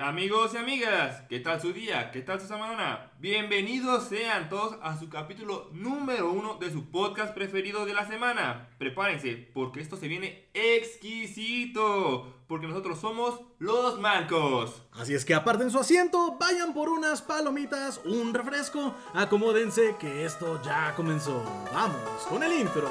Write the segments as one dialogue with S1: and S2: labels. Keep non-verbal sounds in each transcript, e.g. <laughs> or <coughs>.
S1: Amigos y amigas, ¿qué tal su día? ¿Qué tal su semana? Bienvenidos sean todos a su capítulo número uno de su podcast preferido de la semana. Prepárense porque esto se viene exquisito, porque nosotros somos los mancos.
S2: Así es que aparten su asiento, vayan por unas palomitas, un refresco, acomódense que esto ya comenzó. Vamos con el intro.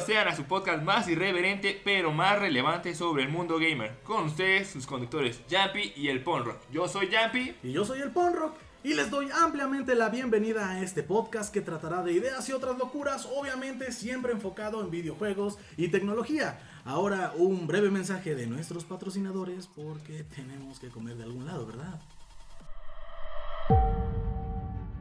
S1: Sean a su podcast más irreverente pero más relevante sobre el mundo gamer. Con ustedes, sus conductores Jumpy y el Ponro. Yo soy Jumpy.
S2: Y yo soy el Ponrock y les doy ampliamente la bienvenida a este podcast que tratará de ideas y otras locuras, obviamente siempre enfocado en videojuegos y tecnología. Ahora un breve mensaje de nuestros patrocinadores porque tenemos que comer de algún lado, ¿verdad?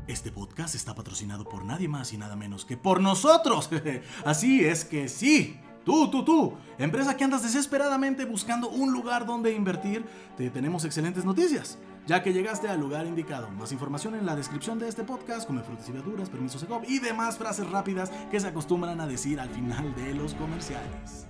S2: Este podcast está patrocinado por nadie más y nada menos que por nosotros. <laughs> Así es que sí. Tú, tú, tú, empresa que andas desesperadamente buscando un lugar donde invertir, te tenemos excelentes noticias, ya que llegaste al lugar indicado. Más información en la descripción de este podcast, come frutas y verduras, permisos EGOV y demás frases rápidas que se acostumbran a decir al final de los comerciales.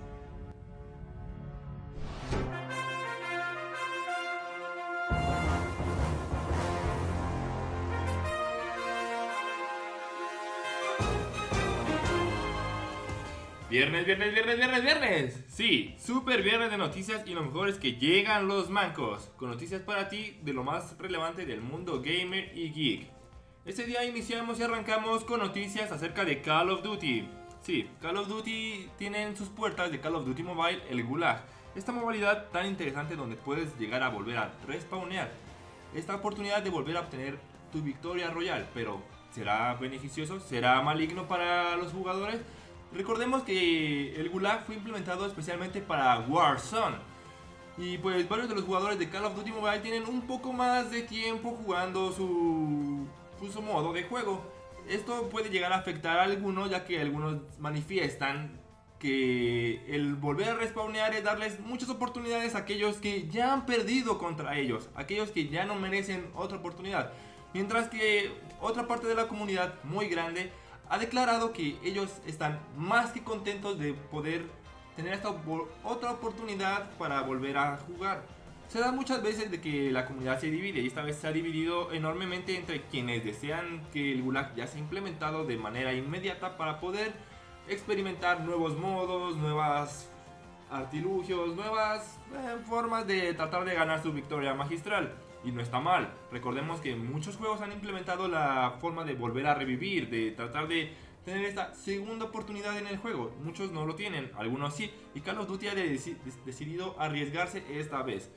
S1: Viernes, viernes, viernes, viernes, viernes. Sí, super viernes de noticias y lo mejor es que llegan los mancos con noticias para ti de lo más relevante del mundo gamer y geek. Este día iniciamos y arrancamos con noticias acerca de Call of Duty. Sí, Call of Duty tiene en sus puertas de Call of Duty Mobile el Gulag. Esta modalidad tan interesante donde puedes llegar a volver a respawnear. Esta oportunidad de volver a obtener tu victoria royal, pero ¿será beneficioso? ¿Será maligno para los jugadores? Recordemos que el Gulag fue implementado especialmente para Warzone. Y pues varios de los jugadores de Call of Duty Mobile tienen un poco más de tiempo jugando su, su modo de juego. Esto puede llegar a afectar a algunos ya que algunos manifiestan que el volver a respawnear es darles muchas oportunidades a aquellos que ya han perdido contra ellos, aquellos que ya no merecen otra oportunidad. Mientras que otra parte de la comunidad muy grande ha declarado que ellos están más que contentos de poder tener esta otra oportunidad para volver a jugar. Se da muchas veces de que la comunidad se divide y esta vez se ha dividido enormemente entre quienes desean que el Gulag ya sea implementado de manera inmediata para poder experimentar nuevos modos, nuevas artilugios, nuevas eh, formas de tratar de ganar su victoria magistral. Y no está mal. Recordemos que muchos juegos han implementado la forma de volver a revivir, de tratar de tener esta segunda oportunidad en el juego. Muchos no lo tienen, algunos sí. Y Call of Duty ha decidido arriesgarse esta vez.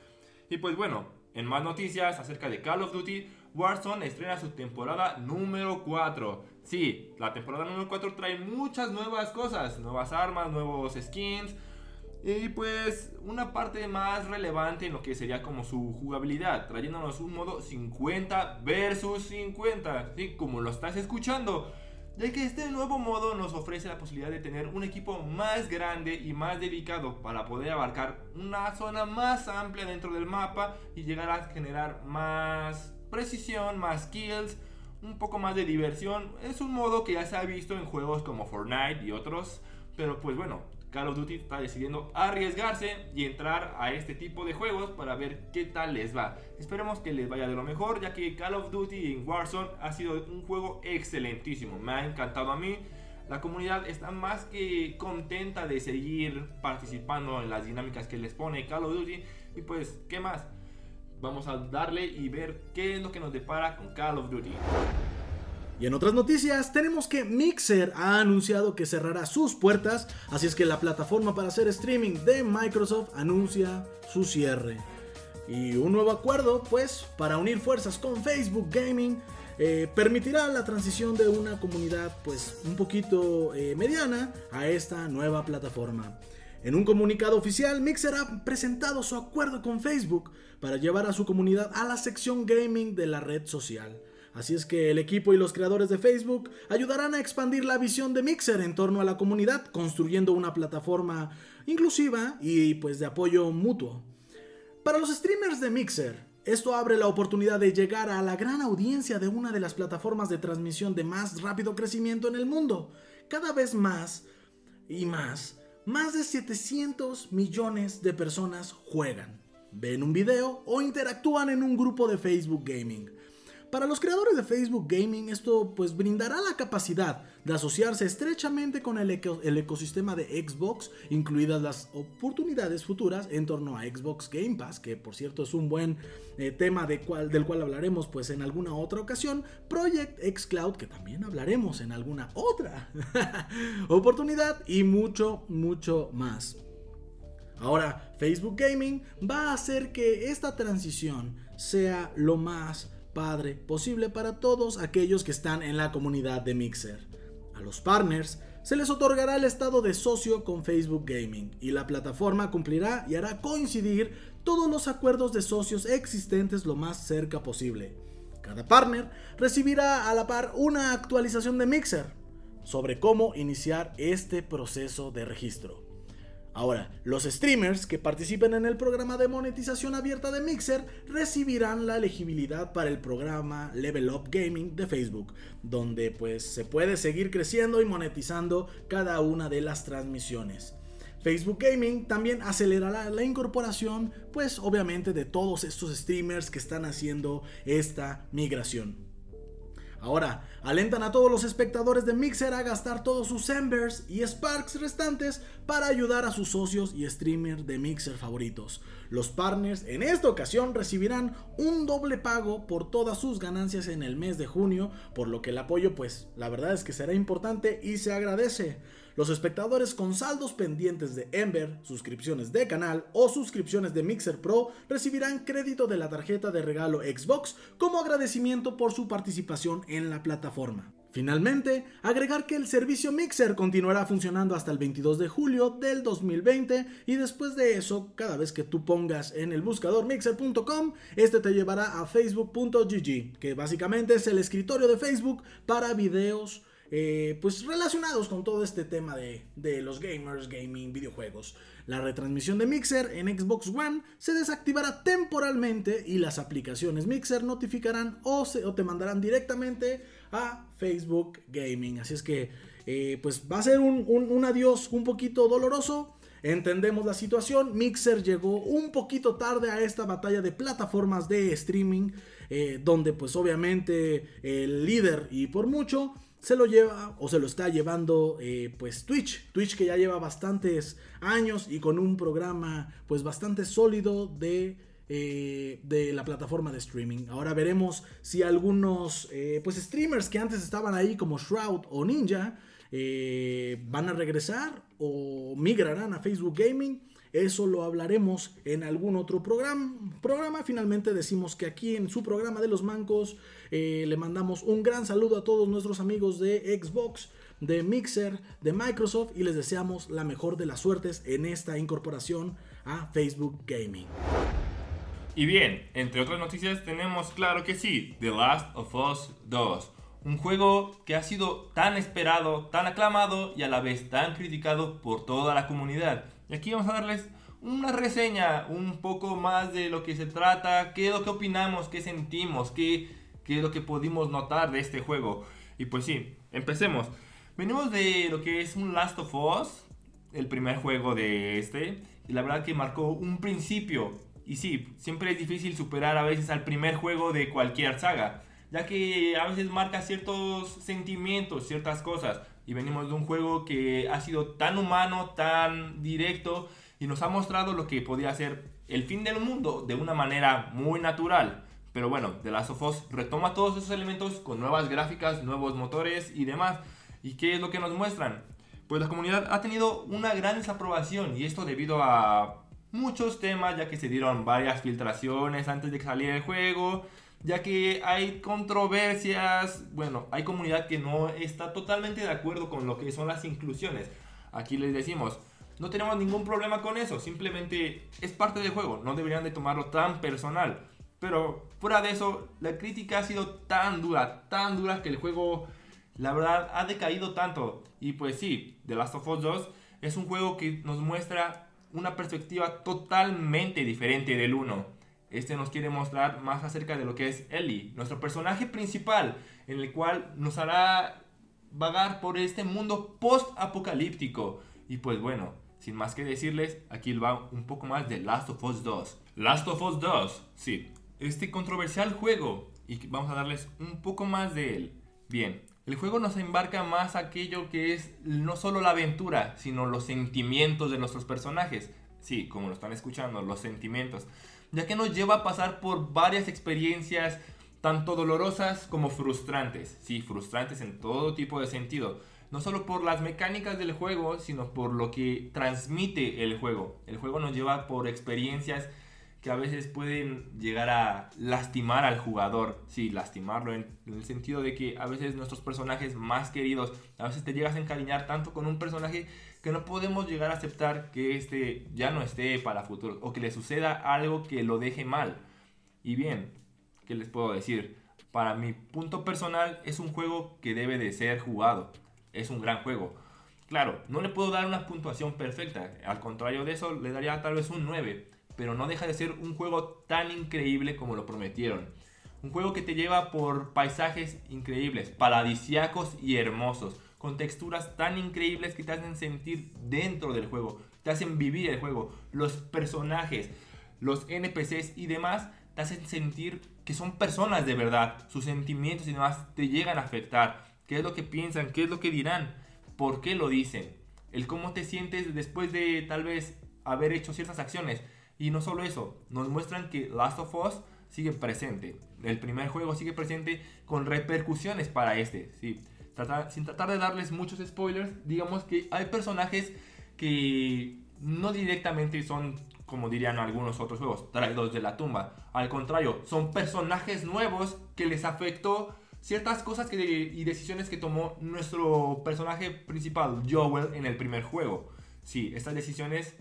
S1: Y pues bueno, en más noticias acerca de Call of Duty, Warzone estrena su temporada número 4. Sí, la temporada número 4 trae muchas nuevas cosas, nuevas armas, nuevos skins. Y pues una parte más relevante en lo que sería como su jugabilidad, trayéndonos un modo 50 versus 50, ¿sí? como lo estás escuchando. Ya que este nuevo modo nos ofrece la posibilidad de tener un equipo más grande y más dedicado para poder abarcar una zona más amplia dentro del mapa y llegar a generar más precisión, más kills, un poco más de diversión. Es un modo que ya se ha visto en juegos como Fortnite y otros, pero pues bueno, Call of Duty está decidiendo arriesgarse y entrar a este tipo de juegos para ver qué tal les va. Esperemos que les vaya de lo mejor, ya que Call of Duty en Warzone ha sido un juego excelentísimo. Me ha encantado a mí. La comunidad está más que contenta de seguir participando en las dinámicas que les pone Call of Duty. Y pues, ¿qué más? Vamos a darle y ver qué es lo que nos depara con Call of Duty.
S2: Y en otras noticias, tenemos que Mixer ha anunciado que cerrará sus puertas, así es que la plataforma para hacer streaming de Microsoft anuncia su cierre. Y un nuevo acuerdo, pues, para unir fuerzas con Facebook Gaming, eh, permitirá la transición de una comunidad, pues, un poquito eh, mediana a esta nueva plataforma. En un comunicado oficial, Mixer ha presentado su acuerdo con Facebook para llevar a su comunidad a la sección gaming de la red social. Así es que el equipo y los creadores de Facebook ayudarán a expandir la visión de Mixer en torno a la comunidad, construyendo una plataforma inclusiva y pues de apoyo mutuo. Para los streamers de Mixer, esto abre la oportunidad de llegar a la gran audiencia de una de las plataformas de transmisión de más rápido crecimiento en el mundo. Cada vez más y más, más de 700 millones de personas juegan, ven un video o interactúan en un grupo de Facebook Gaming. Para los creadores de Facebook Gaming esto pues brindará la capacidad de asociarse estrechamente con el, ecosistema de Xbox, incluidas las oportunidades futuras en torno a Xbox Game Pass, que por cierto es un buen eh, tema del cual hablaremos pues en alguna otra ocasión, Project X Cloud, que también hablaremos en alguna otra <laughs> oportunidad y mucho, mucho más. Ahora, Facebook Gaming va a hacer que esta transición sea lo más padre posible para todos aquellos que están en la comunidad de Mixer. A los partners se les otorgará el estado de socio con Facebook Gaming y la plataforma cumplirá y hará coincidir todos los acuerdos de socios existentes lo más cerca posible. Cada partner recibirá a la par una actualización de Mixer sobre cómo iniciar este proceso de registro. Ahora, los streamers que participen en el programa de monetización abierta de Mixer recibirán la elegibilidad para el programa Level Up Gaming de Facebook, donde pues se puede seguir creciendo y monetizando cada una de las transmisiones. Facebook Gaming también acelerará la incorporación, pues obviamente de todos estos streamers que están haciendo esta migración. Ahora, alentan a todos los espectadores de Mixer a gastar todos sus Embers y Sparks restantes para ayudar a sus socios y streamers de Mixer favoritos. Los partners en esta ocasión recibirán un doble pago por todas sus ganancias en el mes de junio, por lo que el apoyo pues la verdad es que será importante y se agradece. Los espectadores con saldos pendientes de Ember, suscripciones de canal o suscripciones de Mixer Pro recibirán crédito de la tarjeta de regalo Xbox como agradecimiento por su participación en la plataforma. Finalmente, agregar que el servicio Mixer continuará funcionando hasta el 22 de julio del 2020 y después de eso, cada vez que tú pongas en el buscador mixer.com, este te llevará a facebook.gg, que básicamente es el escritorio de Facebook para videos, eh, pues relacionados con todo este tema de, los gamers, gaming, videojuegos. La retransmisión de Mixer en Xbox One se desactivará temporalmente y las aplicaciones Mixer notificarán o, te mandarán directamente a Facebook Gaming. Así es que eh, pues va a ser un, adiós un poquito doloroso. Entendemos la situación, Mixer llegó un poquito tarde a esta batalla de plataformas de streaming, eh, donde pues obviamente el líder y por mucho se lo lleva o se lo está llevando eh, pues Twitch. Twitch que ya lleva bastantes años y con un programa pues bastante sólido de, eh, de la plataforma de streaming. Ahora veremos si algunos eh, pues streamers que antes estaban ahí como Shroud o Ninja van a regresar o migrarán a Facebook Gaming. Eso lo hablaremos en algún otro programa. programa. Finalmente decimos que aquí en su programa de los mancos eh, le mandamos un gran saludo a todos nuestros amigos de Xbox, de Mixer, de Microsoft y les deseamos la mejor de las suertes en esta incorporación a Facebook Gaming.
S1: Y bien, entre otras noticias tenemos claro que sí, The Last of Us 2. Un juego que ha sido tan esperado, tan aclamado y a la vez tan criticado por toda la comunidad. Y aquí vamos a darles una reseña un poco más de lo que se trata, qué es lo que opinamos, qué sentimos, qué, qué es lo que pudimos notar de este juego. Y pues sí, empecemos. Venimos de lo que es un Last of Us, el primer juego de este, y la verdad que marcó un principio. Y sí, siempre es difícil superar a veces al primer juego de cualquier saga, ya que a veces marca ciertos sentimientos, ciertas cosas. Y venimos de un juego que ha sido tan humano, tan directo, y nos ha mostrado lo que podía ser el fin del mundo de una manera muy natural. Pero bueno, The Last of Us retoma todos esos elementos con nuevas gráficas, nuevos motores y demás. ¿Y qué es lo que nos muestran? Pues la comunidad ha tenido una gran desaprobación y esto debido a muchos temas, ya que se dieron varias filtraciones antes de que saliera el juego, ya que hay controversias, bueno, hay comunidad que no está totalmente de acuerdo con lo que son las inclusiones. Aquí les decimos, no tenemos ningún problema con eso, simplemente es parte del juego, no deberían de tomarlo tan personal. Pero fuera de eso, la crítica ha sido tan dura, tan dura que el juego, la verdad, ha decaído tanto. Y pues sí, The Last of Us 2 es un juego que nos muestra una perspectiva totalmente diferente del 1. Este nos quiere mostrar más acerca de lo que es Ellie, nuestro personaje principal, en el cual nos hará vagar por este mundo post-apocalíptico. Y pues bueno, sin más que decirles, aquí va un poco más de Last of Us 2. Last of Us 2, sí, este controversial juego, y vamos a darles un poco más de él. Bien, el juego nos embarca más aquello que es no solo la aventura, sino los sentimientos de nuestros personajes. Sí, como lo están escuchando, los sentimientos. Ya que nos lleva a pasar por varias experiencias, tanto dolorosas como frustrantes. Sí, frustrantes en todo tipo de sentido no solo por las mecánicas del juego, sino por lo que transmite el juego. El juego nos lleva por experiencias que a veces pueden llegar a lastimar al jugador. Sí, lastimarlo en, el sentido de que a veces nuestros personajes más queridos, a veces te llegas a encariñar tanto con un personaje que no podemos llegar a aceptar que este ya no esté para futuro o que le suceda algo que lo deje mal. Y bien, ¿qué les puedo decir? Para mi punto personal es un juego que debe de ser jugado es un gran juego. Claro, no le puedo dar una puntuación perfecta, al contrario de eso le daría tal vez un 9, pero no deja de ser un juego tan increíble como lo prometieron. Un juego que te lleva por paisajes increíbles, paradisiacos y hermosos, con texturas tan increíbles que te hacen sentir dentro del juego, te hacen vivir el juego. Los personajes, los NPCs y demás te hacen sentir que son personas de verdad, sus sentimientos y demás te llegan a afectar qué es lo que piensan, qué es lo que dirán, por qué lo dicen, el cómo te sientes después de tal vez haber hecho ciertas acciones. Y no solo eso, nos muestran que Last of Us sigue presente. El primer juego sigue presente con repercusiones para este. ¿sí? Sin tratar de darles muchos spoilers, digamos que hay personajes que no directamente son, como dirían algunos otros juegos, traídos de la tumba. Al contrario, son personajes nuevos que les afectó ciertas cosas que, y decisiones que tomó nuestro personaje principal, Joel, en el primer juego. Sí, estas decisiones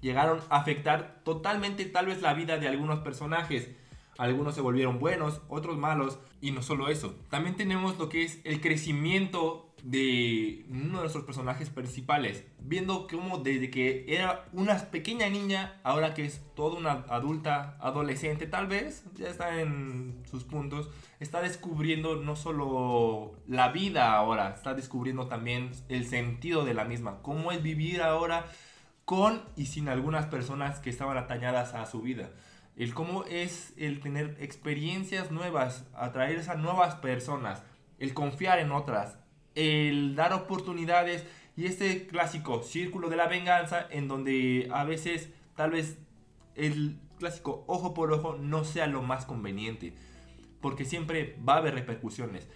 S1: llegaron a afectar totalmente tal vez la vida de algunos personajes. Algunos se volvieron buenos, otros malos. Y no solo eso, también tenemos lo que es el crecimiento de uno de nuestros personajes principales, viendo cómo desde que era una pequeña niña, ahora que es toda una adulta, adolescente tal vez, ya está en sus puntos, está descubriendo no solo la vida ahora, está descubriendo también el sentido de la misma, cómo es vivir ahora con y sin algunas personas que estaban atañadas a su vida. El cómo es el tener experiencias nuevas, atraer a nuevas personas, el confiar en otras, el dar oportunidades y este clásico círculo de la venganza en donde a veces tal vez el clásico ojo por ojo no sea lo más conveniente, porque siempre va a haber repercusiones.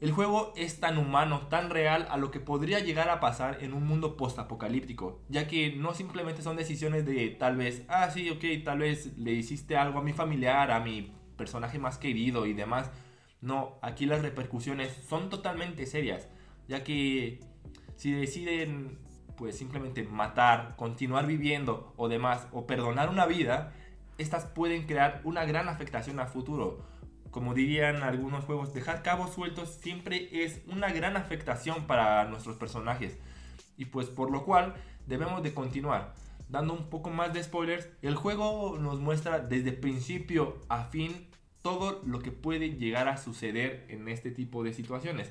S1: El juego es tan humano, tan real a lo que podría llegar a pasar en un mundo post-apocalíptico, ya que no simplemente son decisiones de tal vez, ah, sí, ok, tal vez le hiciste algo a mi familiar, a mi personaje más querido y demás, no, aquí las repercusiones son totalmente serias, ya que si deciden pues simplemente matar, continuar viviendo o demás, o perdonar una vida, estas pueden crear una gran afectación a futuro. Como dirían algunos juegos, dejar cabos sueltos siempre es una gran afectación para nuestros personajes. Y pues por lo cual debemos de continuar. Dando un poco más de spoilers, el juego nos muestra desde principio a fin todo lo que puede llegar a suceder en este tipo de situaciones.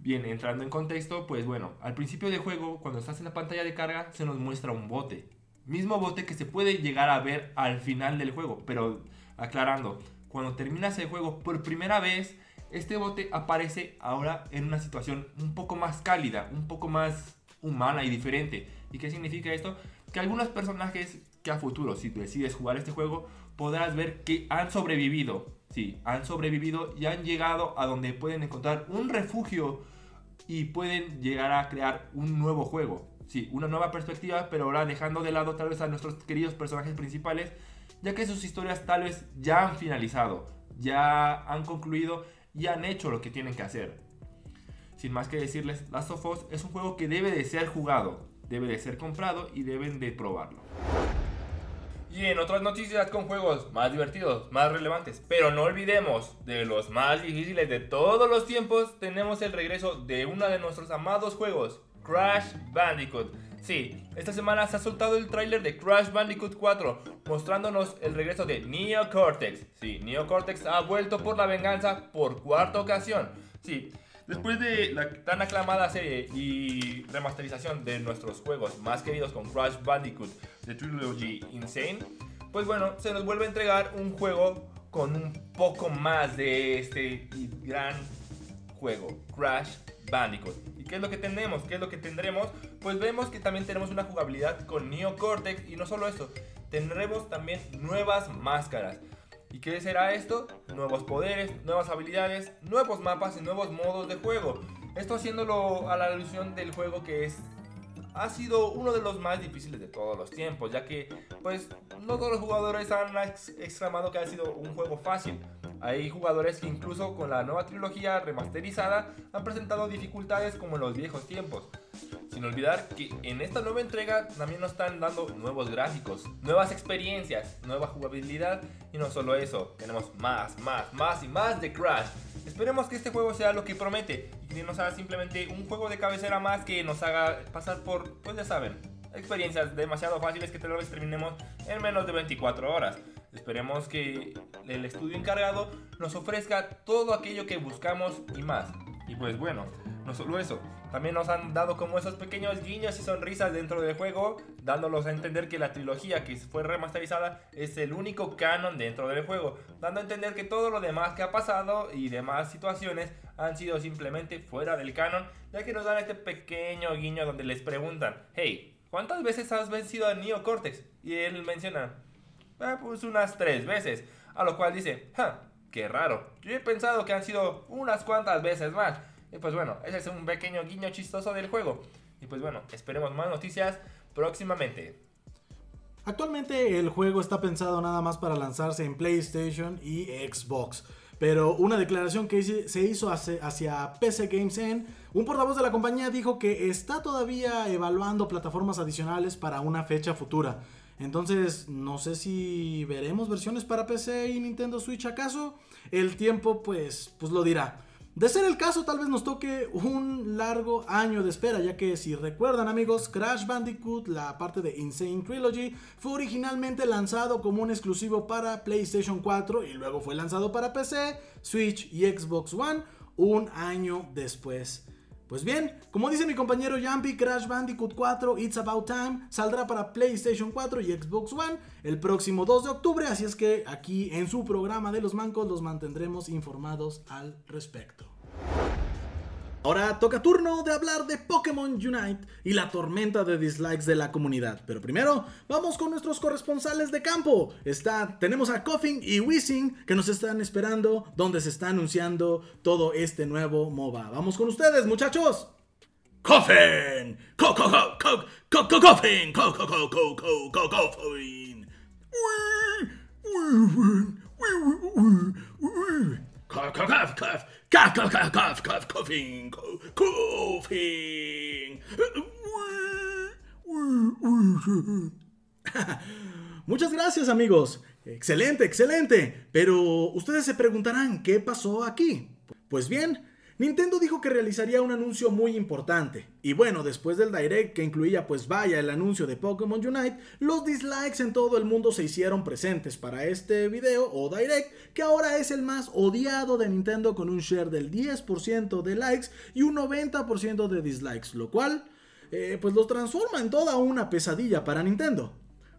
S1: Bien, entrando en contexto, pues bueno, al principio del juego, cuando estás en la pantalla de carga, se nos muestra un bote. Mismo bote que se puede llegar a ver al final del juego, pero aclarando, cuando terminas el juego por primera vez, este bote aparece ahora en una situación un poco más cálida, un poco más humana y diferente. ¿Y qué significa esto? Que algunos personajes que a futuro, si decides jugar este juego, podrás ver que han sobrevivido. Sí, han sobrevivido y han llegado a donde pueden encontrar un refugio y pueden llegar a crear un nuevo juego. Sí, una nueva perspectiva, pero ahora dejando de lado tal vez a nuestros queridos personajes principales, ya que sus historias tal vez ya han finalizado, ya han concluido y han hecho lo que tienen que hacer. Sin más que decirles, Last of Us es un juego que debe de ser jugado, debe de ser comprado y deben de probarlo. Y en otras noticias con juegos más divertidos, más relevantes, pero no olvidemos de los más difíciles de todos los tiempos, tenemos el regreso de uno de nuestros amados juegos, Crash Bandicoot. Sí, esta semana se ha soltado el tráiler de Crash Bandicoot 4, mostrándonos el regreso de Neo Cortex. Sí, Neo Cortex ha vuelto por la venganza por cuarta ocasión. Sí, Después de la tan aclamada serie y remasterización de nuestros juegos más queridos con Crash Bandicoot The Trilogy Insane, pues bueno, se nos vuelve a entregar un juego con un poco más de este gran juego, Crash ¿Y qué es lo que tenemos? ¿Qué es lo que tendremos? Pues vemos que también tenemos una jugabilidad con Neo Cortex y no solo eso, tendremos también nuevas máscaras. ¿Y qué será esto? Nuevos poderes, nuevas habilidades, nuevos mapas y nuevos modos de juego. Esto haciéndolo a la alusión del juego que es ha sido uno de los más difíciles de todos los tiempos, ya que pues no todos los jugadores han exclamado que ha sido un juego fácil. Hay jugadores que incluso con la nueva trilogía remasterizada han presentado dificultades como en los viejos tiempos. Sin olvidar que en esta nueva entrega también nos están dando nuevos gráficos, nuevas experiencias, nueva jugabilidad y no solo eso, tenemos más, más, más y más de Crash. Esperemos que este juego sea lo que promete y que nos haga simplemente un juego de cabecera más que nos haga pasar por, pues ya saben, experiencias demasiado fáciles que te lo terminemos en menos de 24 horas. Esperemos que el estudio encargado nos ofrezca todo aquello que buscamos y más. Y pues bueno, no solo eso, también nos han dado como esos pequeños guiños y sonrisas dentro del juego, dándolos a entender que la trilogía que fue remasterizada es el único canon dentro del juego, dando a entender que todo lo demás que ha pasado y demás situaciones han sido simplemente fuera del canon, ya que nos dan este pequeño guiño donde les preguntan, hey, ¿cuántas veces has vencido a Neo Cortex? Y él menciona, ah, pues unas tres veces, a lo cual dice, ja, qué raro, yo he pensado que han sido unas cuantas veces más. Y pues bueno, ese es un pequeño guiño chistoso del juego. Y pues bueno, esperemos más noticias próximamente.
S2: Actualmente el juego está pensado nada más para lanzarse en PlayStation y Xbox. Pero una declaración que se hizo hacia PC Games en un portavoz de la compañía dijo que está todavía evaluando plataformas adicionales para una fecha futura. Entonces, no sé si veremos versiones para PC y Nintendo Switch acaso. El tiempo, pues, pues lo dirá. De ser el caso, tal vez nos toque un largo año de espera, ya que si recuerdan amigos, Crash Bandicoot, la parte de Insane Trilogy, fue originalmente lanzado como un exclusivo para PlayStation 4 y luego fue lanzado para PC, Switch y Xbox One un año después. Pues bien, como dice mi compañero Jumpy, Crash Bandicoot 4 It's About Time saldrá para PlayStation 4 y Xbox One el próximo 2 de octubre, así es que aquí en su programa de los mancos los mantendremos informados al respecto. Ahora toca turno de hablar de Pokémon Unite y la tormenta de dislikes de la comunidad. Pero primero, vamos con nuestros corresponsales de campo. Está, tenemos a Coffin y Wissing que nos están esperando donde se está anunciando todo este nuevo MOBA. Vamos con ustedes, muchachos. Coffin, co co co co co Coffin, co co co co co Coffin. Cough, cough, cough. Cough, cough, cough, cough, cough, coughing, coughing. <laughs> Muchas gracias amigos. Excelente, excelente. Pero ustedes se preguntarán, ¿qué pasó aquí? Pues bien, Nintendo dijo que realizaría un anuncio muy importante. Y bueno, después del direct que incluía pues vaya el anuncio de Pokémon Unite, los dislikes en todo el mundo se hicieron presentes para este video o direct que ahora es el más odiado de Nintendo con un share del 10% de likes y un 90% de dislikes, lo cual eh, pues los transforma en toda una pesadilla para Nintendo.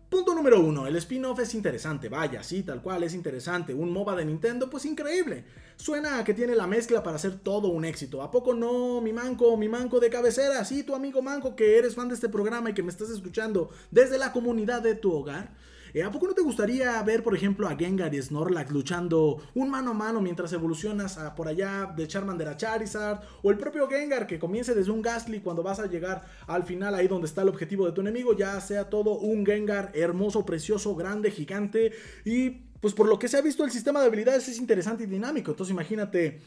S2: Punto número uno, el spin-off es interesante, vaya, sí, tal cual, es interesante. Un MOBA de Nintendo, pues increíble. Suena a que tiene la mezcla para hacer todo un éxito. ¿A poco no, mi manco, mi manco de cabecera? Sí, tu amigo manco que eres fan de este programa y que me estás escuchando desde la comunidad de tu hogar. Eh, ¿A poco no te gustaría ver, por ejemplo, a Gengar y Snorlax luchando un mano a mano mientras evolucionas a por allá de Charmander a Charizard? O el propio Gengar que comience desde un Gastly cuando vas a llegar al final ahí donde está el objetivo de tu enemigo, ya sea todo un Gengar hermoso, precioso, grande, gigante y pues por lo que se ha visto el sistema de habilidades es interesante y dinámico. Entonces imagínate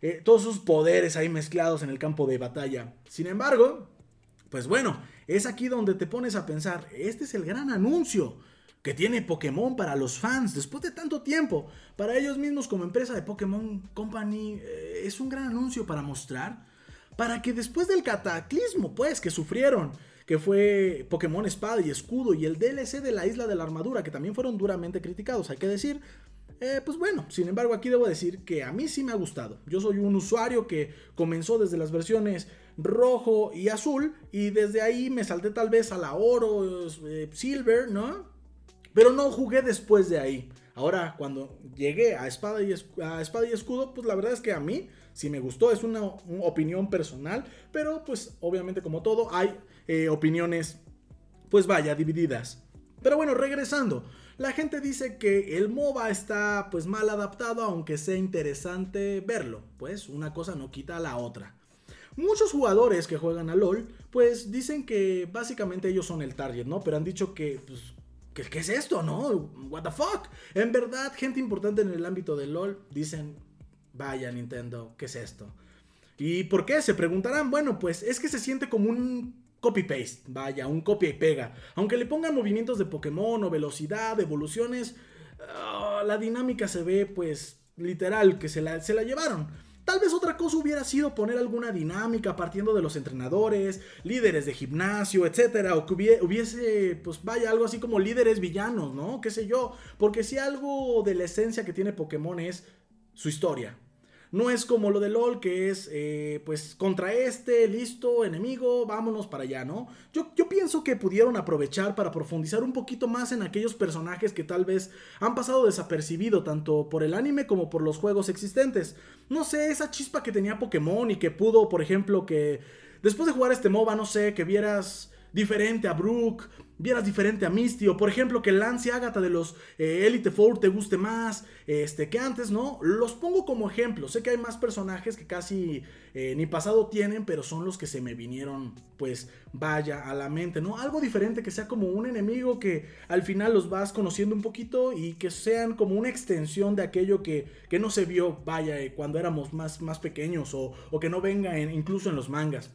S2: eh, todos sus poderes ahí mezclados en el campo de batalla. Sin embargo, pues bueno, es aquí donde te pones a pensar, este es el gran anuncio. que tiene Pokémon para los fans después de tanto tiempo. Para ellos mismos como empresa de Pokémon Company eh, es un gran anuncio para mostrar, para que después del cataclismo pues que sufrieron, que fue Pokémon Espada y Escudo y el DLC de la Isla de la Armadura, que también fueron duramente criticados, hay que decir, eh, pues bueno, sin embargo aquí debo decir que a mí sí me ha gustado. Yo soy un usuario que comenzó desde las versiones rojo y azul y desde ahí me salté tal vez a la oro, eh, silver, ¿no? Pero no jugué después de ahí. Ahora, cuando llegué a espada, y a espada y escudo, pues la verdad es que a mí sí me gustó. Es una, opinión personal, pero pues obviamente como todo hay eh, opiniones, pues vaya, divididas. Pero bueno, regresando. La gente dice que el MOBA está pues mal adaptado, aunque sea interesante verlo. Pues una cosa no quita a la otra. Muchos jugadores que juegan a LOL, pues dicen que básicamente ellos son el target, ¿no? Pero han dicho que, pues, ¿qué, es esto, no? ¿What the fuck? En verdad, gente importante en el ámbito de LOL dicen, vaya Nintendo, ¿qué es esto? ¿Y por qué? Se preguntarán, bueno, pues es que se siente como un copy-paste, vaya, un copia y pega. Aunque le pongan movimientos de Pokémon o velocidad, evoluciones, ah, la dinámica se ve pues literal que se la, se la llevaron. Tal vez otra cosa hubiera sido poner alguna dinámica partiendo de los entrenadores, líderes de gimnasio, etcétera, o que hubiese, pues vaya, algo así como líderes villanos, ¿no? ¿Qué sé yo? Porque si algo de la esencia que tiene Pokémon es su historia, no es como lo de LOL, que es, eh, pues, contra este, listo, enemigo, vámonos para allá, ¿no? Yo, yo pienso que pudieron aprovechar para profundizar un poquito más en aquellos personajes que tal vez han pasado desapercibido tanto por el anime como por los juegos existentes. No sé, esa chispa que tenía Pokémon y que pudo, por ejemplo, que después de jugar este MOBA, no sé, que vieras diferente a Brook, vieras diferente a Misty, o por ejemplo que Lance y Agatha de los eh, Elite Four te guste más este, que antes, ¿no? Los pongo como ejemplo. Sé que hay más personajes que casi eh, ni pasado tienen, pero son los que se me vinieron, pues vaya, a la mente, ¿no? Algo diferente que sea como un enemigo que al final los vas conociendo un poquito y que sean como una extensión de aquello que, que no se vio, vaya, eh, cuando éramos más, más pequeños o, o que no venga incluso en los mangas.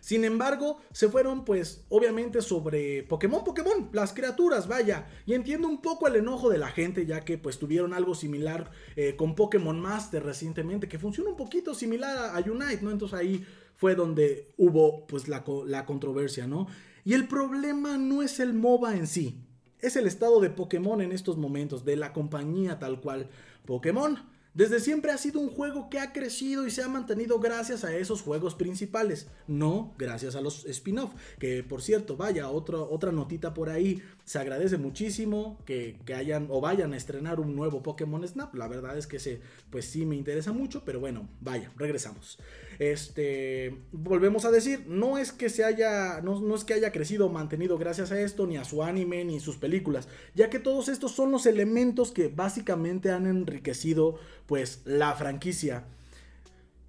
S2: Sin embargo, se fueron pues obviamente sobre Pokémon, Pokémon, las criaturas, vaya. Y entiendo un poco el enojo de la gente ya que pues tuvieron algo similar eh, con Pokémon Master recientemente, que funciona un poquito similar a, Unite, ¿no? Entonces ahí fue donde hubo pues la, la controversia, ¿no? Y el problema no es el MOBA en sí, es el estado de Pokémon en estos momentos, de la compañía tal cual. Pokémon desde siempre ha sido un juego que ha crecido y se ha mantenido gracias a esos juegos principales, no gracias a los spin-off. Que por cierto, vaya, otra notita por ahí, se agradece muchísimo que, hayan o vayan a estrenar un nuevo Pokémon Snap. La verdad es que se, pues sí me interesa mucho, pero bueno, vaya, regresamos. Este, volvemos a decir, no es que se haya, no, no es que haya crecido o mantenido gracias a esto, ni a su anime, ni sus películas, ya que todos estos son los elementos que básicamente han enriquecido, pues, la franquicia.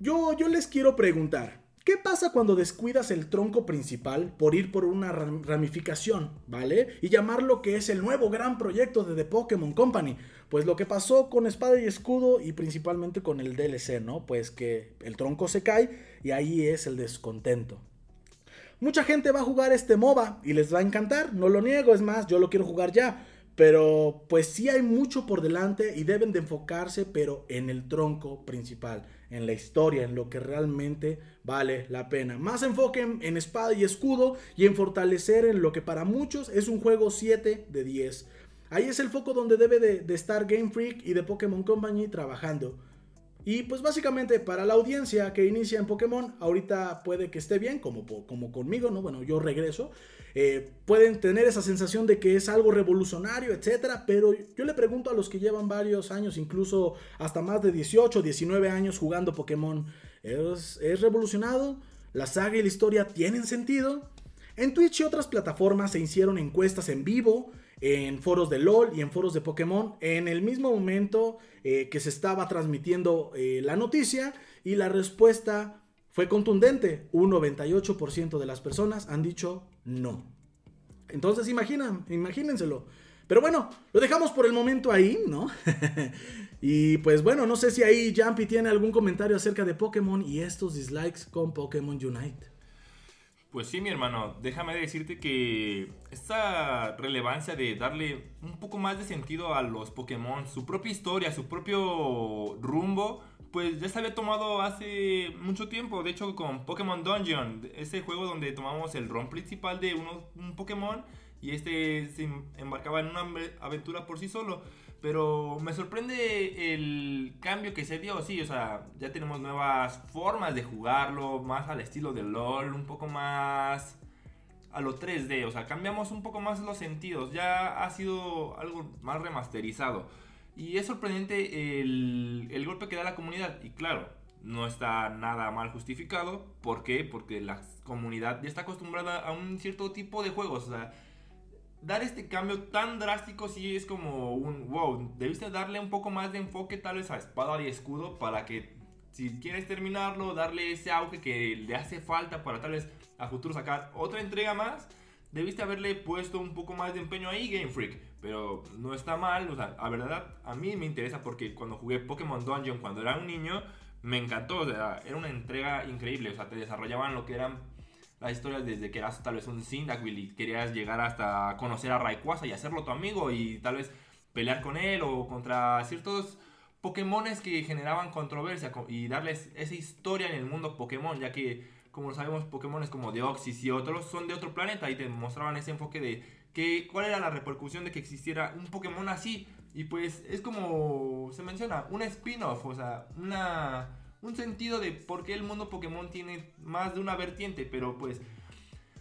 S2: Yo, yo les quiero preguntar, ¿Qué pasa cuando descuidas el tronco principal por ir por una ramificación, ¿vale? Y llamar lo que es el nuevo gran proyecto de The Pokémon Company. Pues lo que pasó con Espada y Escudo y principalmente con el DLC, ¿no? Pues que el tronco se cae y ahí es el descontento. Mucha gente va a jugar este MOBA y les va a encantar, no lo niego, es más, yo lo quiero jugar ya. Pero pues sí hay mucho por delante y deben de enfocarse, pero en el tronco principal, en la historia, en lo que realmente vale la pena. Más enfoque en, espada y escudo y en fortalecer en lo que para muchos es un juego 7 de 10. Ahí es el foco donde debe de, de estar Game Freak y de Pokémon Company trabajando. Y pues básicamente para la audiencia que inicia en Pokémon, ahorita puede que esté bien, como, como conmigo, ¿no? Bueno, yo regreso. Eh, pueden tener esa sensación de que es algo revolucionario, etcétera, pero yo le pregunto a los que llevan varios años, incluso hasta más de 18, 19 años jugando Pokémon, ¿es, revolucionado? ¿La saga y la historia tienen sentido? En Twitch y otras plataformas se hicieron encuestas en vivo en foros de LOL y en foros de Pokémon en el mismo momento eh, que se estaba transmitiendo eh, la noticia y la respuesta fue contundente. Un 98% de las personas han dicho no. Entonces imaginan, imagínenselo. Pero bueno, lo dejamos por el momento ahí, ¿no? <laughs> y pues bueno, no sé si ahí Jumpy tiene algún comentario acerca de Pokémon y estos dislikes con Pokémon Unite.
S1: Pues sí, mi hermano, déjame decirte que esta relevancia de darle un poco más de sentido a los Pokémon, su propia historia, su propio rumbo, pues ya se había tomado hace mucho tiempo. De hecho, con Pokémon Dungeon, ese juego donde tomamos el ROM principal de un Pokémon y este se embarcaba en una aventura por sí solo. Pero me sorprende el cambio que se dio, sí, o sea, ya tenemos nuevas formas de jugarlo, más al estilo de LOL, un poco más a lo 3D, o sea, cambiamos un poco más los sentidos, ya ha sido algo más remasterizado. Y es sorprendente el, el golpe que da la comunidad, y claro, no está nada mal justificado, ¿por qué? Porque la comunidad ya está acostumbrada a un cierto tipo de juegos, o sea, dar este cambio tan drástico sí es como un wow, debiste darle un poco más de enfoque tal vez a espada y escudo para que si quieres terminarlo, darle ese auge que le hace falta para tal vez a futuro sacar otra entrega más, debiste haberle puesto un poco más de empeño ahí Game Freak, pero no está mal, o sea, a verdad a mí me interesa porque cuando jugué Pokémon Dungeon cuando era un niño, me encantó, o sea, era una entrega increíble, o sea, te desarrollaban lo que eran las historias desde que eras tal vez un Cyndaquil y querías llegar hasta conocer a Rayquaza y hacerlo tu amigo y tal vez pelear con él o contra ciertos Pokémones que generaban controversia y darles esa historia en el mundo Pokémon, ya que como sabemos Pokémones como Deoxys y otros son de otro planeta y te mostraban ese enfoque de que cuál era la repercusión de que existiera un Pokémon así y pues es como se menciona, un spin-off, o sea, una un sentido de por qué el mundo Pokémon tiene más de una vertiente, pero pues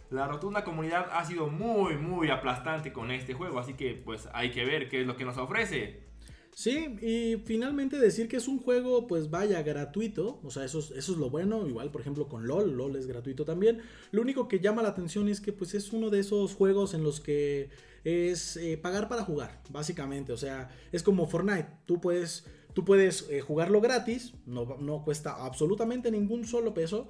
S1: la rotunda comunidad ha sido muy, muy aplastante con este juego, así que pues hay que ver qué es lo que nos ofrece.
S2: Sí, y finalmente decir que es un juego, pues vaya, gratuito, o sea, eso es, eso es lo bueno, igual por ejemplo con LOL, LOL es gratuito también. Lo único que llama la atención es que pues es uno de esos juegos en los que es eh, pagar para jugar, básicamente, o sea, es como Fortnite, tú puedes Tú puedes eh, jugarlo gratis, no, no cuesta absolutamente ningún solo peso,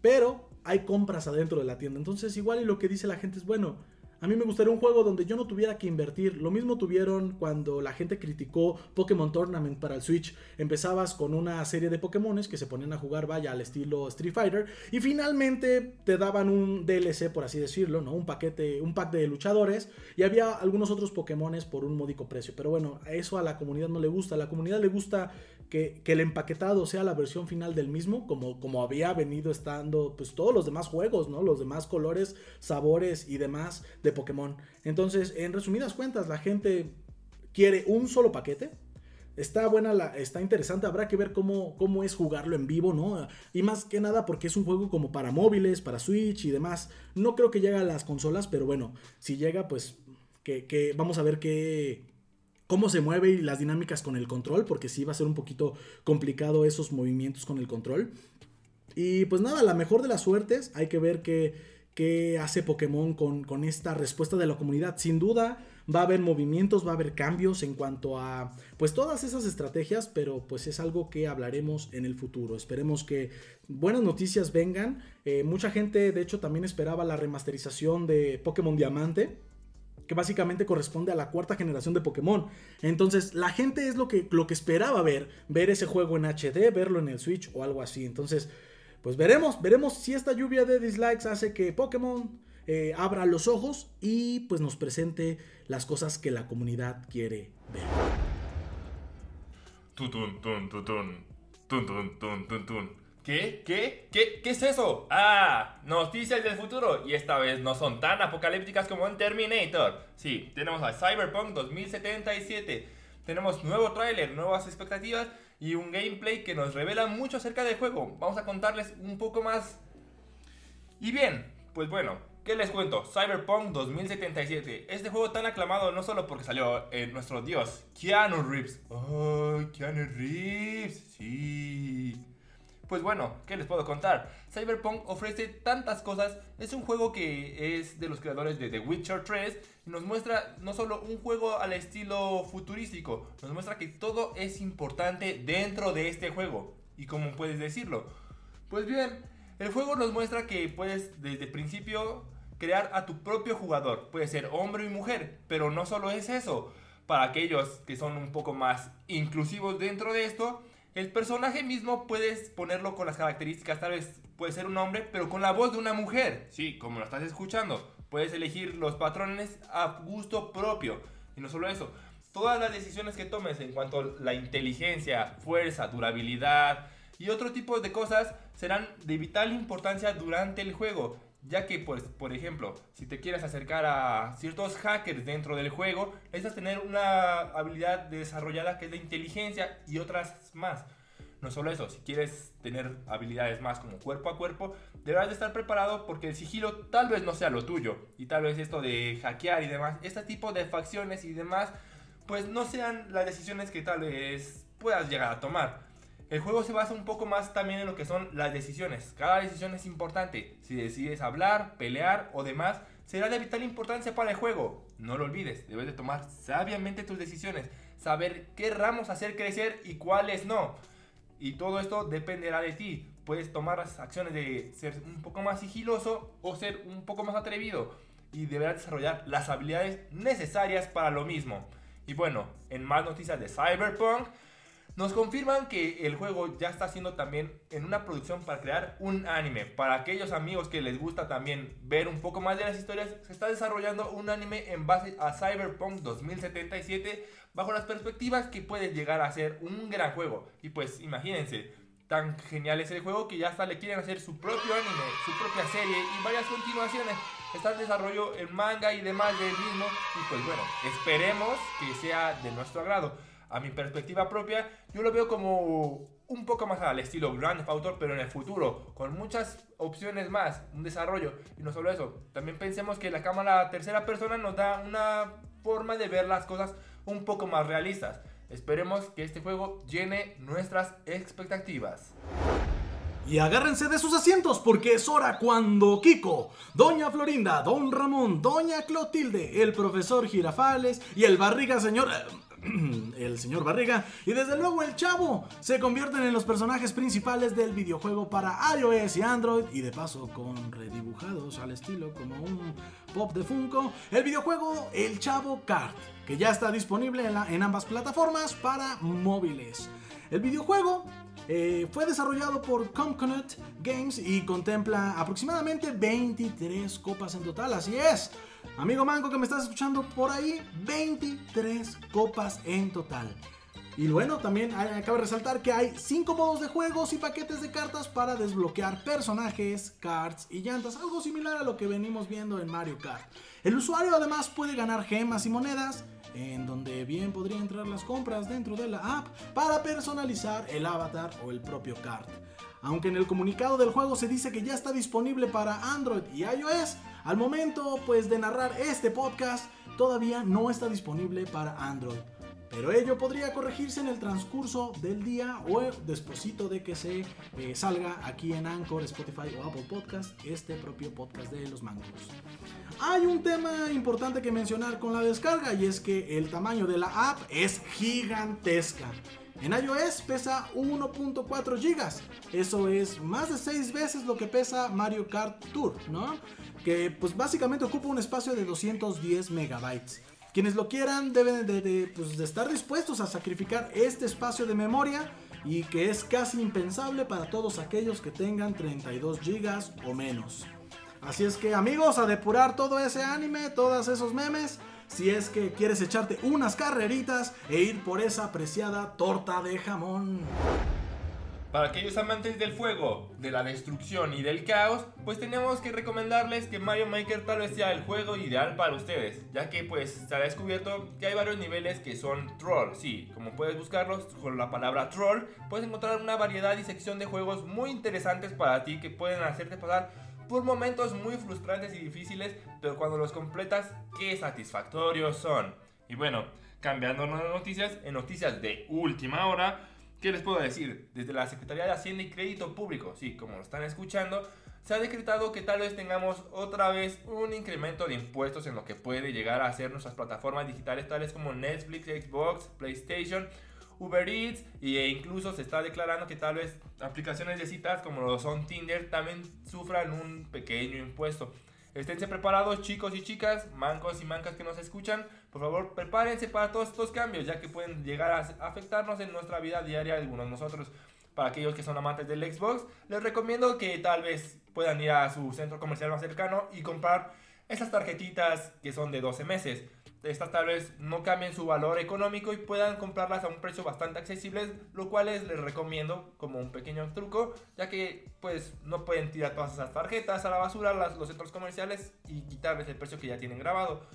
S2: pero hay compras adentro de la tienda. Entonces igual y lo que dice la gente es, bueno, a mí me gustaría un juego donde yo no tuviera que invertir. Lo mismo tuvieron cuando la gente criticó Pokémon Tournament para el Switch. Empezabas con una serie de Pokémones que se ponían a jugar, vaya, al estilo Street Fighter. Y finalmente te daban un DLC, por así decirlo, ¿no? Un paquete, un pack de luchadores. Y había algunos otros Pokémones por un módico precio. Pero bueno, eso a la comunidad no le gusta. A la comunidad le gusta que, el empaquetado sea la versión final del mismo, como, como había venido estando pues todos los demás juegos, ¿no? Los demás colores, sabores y demás de Pokémon. Entonces, en resumidas cuentas, la gente quiere un solo paquete. Está buena, la, está interesante, habrá que ver cómo, cómo es jugarlo en vivo, ¿no? Y más que nada porque es un juego como para móviles, para Switch y demás. No creo que llegue a las consolas, pero bueno, si llega, pues que, vamos a ver qué, cómo se mueve y las dinámicas con el control, porque sí va a ser un poquito complicado esos movimientos con el control. Y pues nada, la mejor de las suertes, hay que ver qué, hace Pokémon con, con, esta respuesta de la comunidad. Sin duda va a haber movimientos, va a haber cambios en cuanto a pues todas esas estrategias, pero pues es algo que hablaremos en el futuro. Esperemos que buenas noticias vengan. Eh, mucha gente de hecho también esperaba la remasterización de Pokémon Diamante que básicamente corresponde a la cuarta generación de Pokémon. Entonces, la gente es lo que, lo que esperaba ver, ver ese juego en HD, verlo en el Switch o algo así. Entonces, pues veremos, veremos si esta lluvia de dislikes hace que Pokémon eh, abra los ojos y pues nos presente las cosas que la comunidad quiere ver.
S1: Tun, tun, tun, tun. ¿Qué? ¿Qué? ¿Qué? ¿Qué es eso? Ah, noticias del futuro. Y esta vez no son tan apocalípticas como en Terminator. Sí, tenemos a Cyberpunk 2077. Tenemos nuevo tráiler, nuevas expectativas y un gameplay que nos revela mucho acerca del juego. Vamos a contarles un poco más. Y bien, pues bueno, ¿qué les cuento? Cyberpunk 2077. Este juego tan aclamado no solo porque salió en nuestro dios, Keanu Reeves. ¡Oh, Keanu Reeves! Sí. Pues bueno, ¿qué les puedo contar? Cyberpunk ofrece tantas cosas, es un juego que es de los creadores de The Witcher 3 nos muestra no solo un juego al estilo futurístico, nos muestra que todo es importante dentro de este juego. ¿Y cómo puedes decirlo? Pues bien, el juego nos muestra que puedes desde el principio crear a tu propio jugador, puede ser hombre y mujer, pero no solo es eso, para aquellos que son un poco más inclusivos dentro de esto, El personaje mismo puedes ponerlo con las características, tal vez puede ser un hombre, pero con la voz de una mujer. Sí, como lo estás escuchando. Puedes elegir los patrones a gusto propio. Y no solo eso, todas las decisiones que tomes en cuanto a la inteligencia, fuerza, durabilidad y otro tipo de cosas serán de vital importancia durante el juego. Ya que, pues, por ejemplo, si te quieres acercar a ciertos hackers dentro del juego, necesitas tener una habilidad desarrollada que es la inteligencia y otras más. No solo eso, si quieres tener habilidades más como cuerpo a cuerpo, deberás de estar preparado porque el sigilo tal vez no sea lo tuyo. Y tal vez esto de hackear y demás, este tipo de facciones y demás, pues no sean las decisiones que tal vez puedas llegar a tomar. El juego se basa un poco más también en lo que son las decisiones. Cada decisión es importante. Si decides hablar, pelear o demás, será de vital importancia para el juego. No lo olvides, debes de tomar sabiamente tus decisiones, saber qué ramos hacer crecer y cuáles no. Y todo esto dependerá de ti. Puedes tomar las acciones de ser un poco más sigiloso o ser un poco más atrevido. Y deberás desarrollar las habilidades necesarias para lo mismo. Y bueno, en más noticias de Cyberpunk, nos confirman que el juego ya está haciendo también en una producción para crear un anime. Para aquellos amigos que les gusta también ver un poco más de las historias, se está desarrollando un anime en base a Cyberpunk 2077 bajo las perspectivas que puede llegar a ser un gran juego. Y pues imagínense, tan genial es el juego que ya hasta le quieren hacer su propio anime, su propia serie y varias continuaciones. Está en desarrollo el manga y demás del mismo. Y pues bueno, esperemos que sea de nuestro agrado a mi perspectiva propia, yo lo veo como un poco más al estilo Grand Theft pero en el futuro, con muchas opciones más, un desarrollo. Y no solo eso, también pensemos que la cámara tercera persona nos da una forma de ver las cosas un poco más realistas. Esperemos que este juego llene nuestras expectativas.
S2: Y agárrense de sus asientos porque es hora cuando Kiko, Doña Florinda, Don Ramón, Doña Clotilde, el profesor Girafales y el barriga señor... <clears throat> el señor Barriga y desde luego el Chavo se convierten en los personajes principales del videojuego para iOS y Android y de paso con redibujados al estilo como un pop de Funko, el videojuego El Chavo Kart, que ya está disponible en, ambas plataformas para móviles. El videojuego eh, fue desarrollado por Conconet Games y contempla aproximadamente 23 copas en total, así es. Amigo Manco que me estás escuchando por ahí, 23 copas en total. Y bueno, también acaba de resaltar que hay 5 modos de juegos y paquetes de cartas para desbloquear personajes, cards y llantas, algo similar a lo que venimos viendo en Mario Kart. El usuario además puede ganar gemas y monedas, en donde bien podría entrar las compras dentro de la app para personalizar el avatar o el propio kart. Aunque en el comunicado del juego se dice que ya está disponible para Android y iOS, al momento pues de narrar este podcast todavía no está disponible para Android. Pero ello podría corregirse en el transcurso del día o despuesito de que se eh, salga aquí en Anchor, Spotify o Apple Podcast este propio podcast de los mangos. Hay un tema importante que mencionar con la descarga y es que el tamaño de la app es gigantesca. En iOS pesa 1.4 GB. Eso es más de 6 veces lo que pesa Mario Kart Tour, ¿no? Que pues básicamente ocupa un espacio de 210 megabytes. Quienes lo quieran deben pues, de, estar dispuestos a sacrificar este espacio de memoria y que es casi impensable para todos aquellos que tengan 32 GB o menos. Así es que amigos, a depurar todo ese anime, todos esos memes, si es que quieres echarte unas carreritas e ir por esa apreciada torta de jamón.
S1: Para aquellos amantes del fuego, de la destrucción y del caos, pues tenemos que recomendarles que Mario Maker tal vez sea el juego ideal para ustedes, ya que pues se ha descubierto que hay varios niveles que son troll, sí, como puedes buscarlos con la palabra troll, puedes encontrar una variedad y sección de juegos muy interesantes para ti que pueden hacerte pasar por momentos muy frustrantes y difíciles, pero cuando los completas, qué satisfactorios son. Y bueno, cambiando las noticias, en noticias de última hora, ¿Qué les puedo decir? Desde la Secretaría de Hacienda y Crédito Público, sí, como lo están escuchando, se ha decretado que tal vez tengamos otra vez un incremento de impuestos en lo que puede llegar a ser nuestras plataformas digitales tales como Netflix, Xbox, PlayStation, Uber Eats e incluso se está declarando que tal vez aplicaciones de citas como lo son Tinder también sufran un pequeño impuesto. Esténse preparados chicos y chicas, mancos y mancas que nos escuchan, por favor prepárense para todos estos cambios, ya que pueden llegar a afectarnos en nuestra vida diaria algunos de nosotros. Para aquellos que son amantes del Xbox, les recomiendo que tal vez puedan ir a su centro comercial más cercano y comprar esas tarjetitas que son de 12 meses estas tal vez no cambien su valor económico y puedan comprarlas a un precio bastante accesible, lo cual les recomiendo como un pequeño truco, ya que pues no pueden tirar todas esas tarjetas a la basura las, los centros comerciales y quitarles el precio que ya tienen grabado.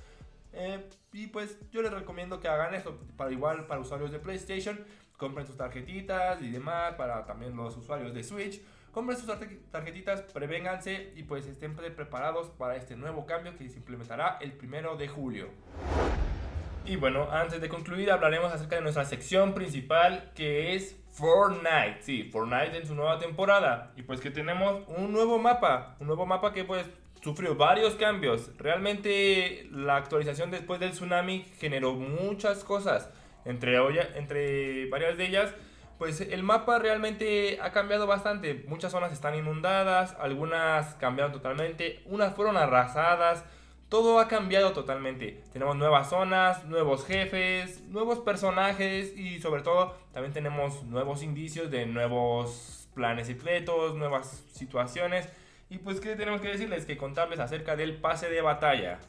S1: Eh, y pues yo les recomiendo que hagan esto, para igual para usuarios de PlayStation, compren sus tarjetitas y demás, para también los usuarios de Switch compren sus tarjetitas, prevénganse y pues estén preparados para este nuevo cambio que se implementará el primero de julio. Y bueno, antes de concluir hablaremos acerca de nuestra sección principal que es Fortnite. Sí, Fortnite en su nueva temporada. Y pues que tenemos un nuevo mapa. Un nuevo mapa que pues sufrió varios cambios. Realmente la actualización después del tsunami generó muchas cosas. Entre, entre varias de ellas pues el mapa realmente ha cambiado bastante. Muchas zonas están inundadas, algunas cambiaron totalmente, unas fueron arrasadas. Todo ha cambiado totalmente. Tenemos nuevas zonas, nuevos jefes, nuevos personajes y sobre todo también tenemos nuevos indicios de nuevos planes secretos, nuevas situaciones. Y pues, ¿qué tenemos que decirles? Que contarles acerca del pase de batalla.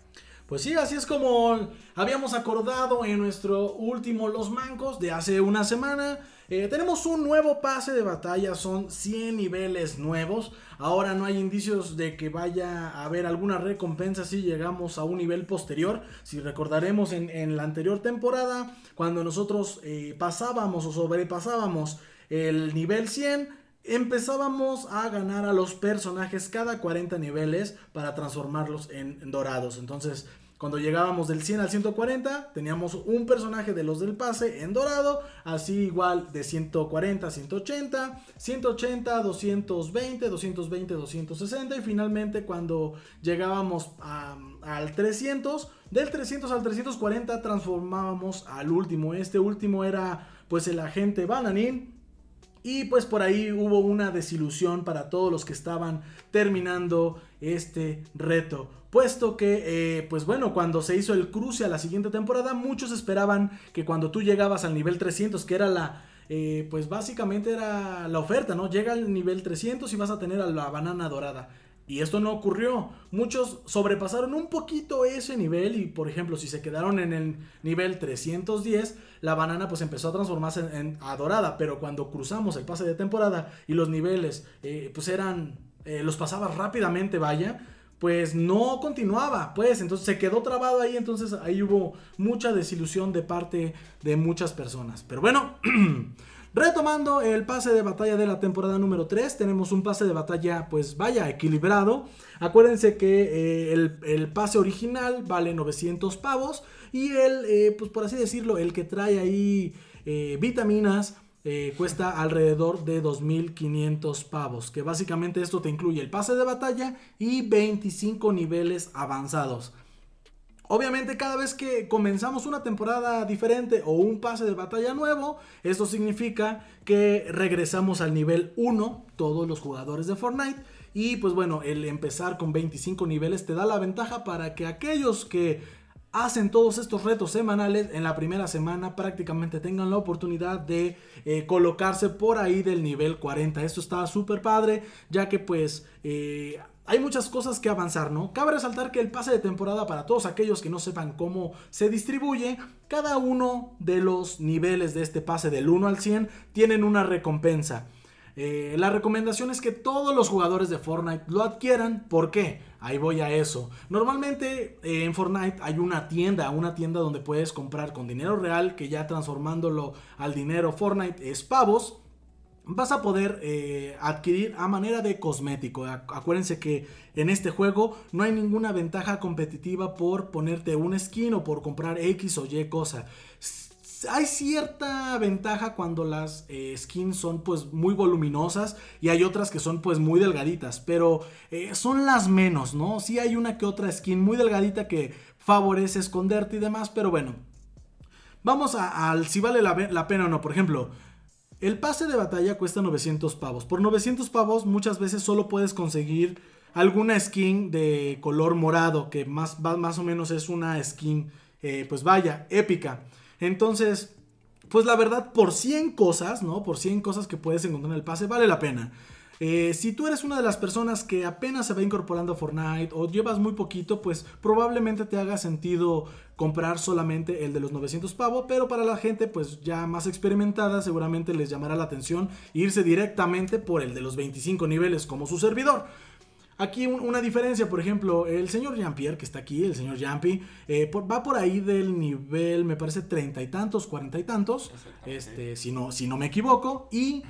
S2: Pues sí, así es como habíamos acordado en nuestro último Los Mancos de hace una semana. Eh, tenemos un nuevo pase de batalla, son 100 niveles nuevos. Ahora no hay indicios de que vaya a haber alguna recompensa si llegamos a un nivel posterior. Si recordaremos en, la anterior temporada, cuando nosotros eh, pasábamos o sobrepasábamos el nivel 100, empezábamos a ganar a los personajes cada 40 niveles para transformarlos en dorados. Entonces cuando llegábamos del 100 al 140, teníamos un personaje de los del pase en dorado, así igual de 140 a 180, 180, 220, 220, 260 y finalmente cuando llegábamos al 300, del 300 al 340 transformábamos al último. Este último era pues el agente Bananin. Y pues por ahí hubo una desilusión para todos los que estaban terminando este reto puesto que, eh, pues bueno, cuando se hizo el cruce a la siguiente temporada, muchos esperaban que cuando tú llegabas al nivel 300, que era la, eh, pues básicamente era la oferta, ¿no? Llega al nivel 300 y vas a tener a la banana dorada. Y esto no ocurrió. Muchos sobrepasaron un poquito ese nivel y, por ejemplo, si se quedaron en el nivel 310, la banana pues empezó a transformarse en, dorada. Pero cuando cruzamos el pase de temporada y los niveles eh, pues eran, los pasaba rápidamente, vaya, pues no continuaba, pues entonces se quedó trabado ahí, entonces ahí hubo mucha desilusión de parte de muchas personas. Pero bueno, <clears throat> retomando el pase de batalla de la temporada número 3, tenemos un pase de batalla pues vaya equilibrado. Acuérdense que eh, el, pase original vale 900 pavos y el, eh, pues por así decirlo, el que trae ahí eh, vitaminas cuesta alrededor de 2.500 pavos. Que básicamente esto te incluye el pase de batalla y 25 niveles avanzados. Obviamente cada vez que comenzamos una temporada diferente o un pase de batalla nuevo, esto significa que regresamos al nivel 1, todos los jugadores de Fortnite. Y pues bueno, el empezar con 25 niveles te da la ventaja para que aquellos que hacen todos estos retos semanales en la primera semana prácticamente tengan la oportunidad de eh, colocarse por ahí del nivel 40 esto está súper padre ya que pues eh, hay muchas cosas que avanzar, ¿no? Cabe resaltar que el pase de temporada, para todos aquellos que no sepan cómo se distribuye, cada uno de los niveles de este pase del 1 al 100 tienen una recompensa. Eh, la recomendación es que todos los jugadores de Fortnite lo adquieran. ¿Por qué? Ahí voy a eso. Normalmente eh, en Fortnite hay una tienda, una tienda donde puedes comprar con dinero real, que ya transformándolo al dinero Fortnite es pavos. Vas a poder eh, adquirir a manera de cosmético. Acuérdense que en este juego no hay ninguna ventaja competitiva por ponerte un skin o por comprar X o Y cosa hay cierta ventaja cuando las eh, skins son pues muy voluminosas y hay otras que son pues muy delgaditas, pero eh, son las menos, ¿no? Sí hay una que otra skin muy delgadita que favorece esconderte y demás, pero bueno. Vamos al si vale la pena o no. Por ejemplo, el pase de batalla cuesta 900 pavos. Por 900 pavos muchas veces solo puedes conseguir alguna skin de color morado, que más, más o menos es una skin, eh, pues vaya, épica. Entonces, pues la verdad, por 100 cosas, ¿no? Por 100 cosas que puedes encontrar en el pase, vale la pena. Eh, si tú eres una de las personas que apenas se va incorporando a Fortnite o llevas muy poquito, pues probablemente te haga sentido comprar solamente el de los 900 pavos, pero para la gente pues ya más experimentada seguramente les llamará la atención irse directamente por el de los 25 niveles como su servidor. Aquí una diferencia, por ejemplo, el señor Jean-Pierre, que está aquí, el señor Jampi, eh, va por ahí del nivel, me parece, treinta y tantos, cuarenta y tantos, este, si, no, si no me equivoco, y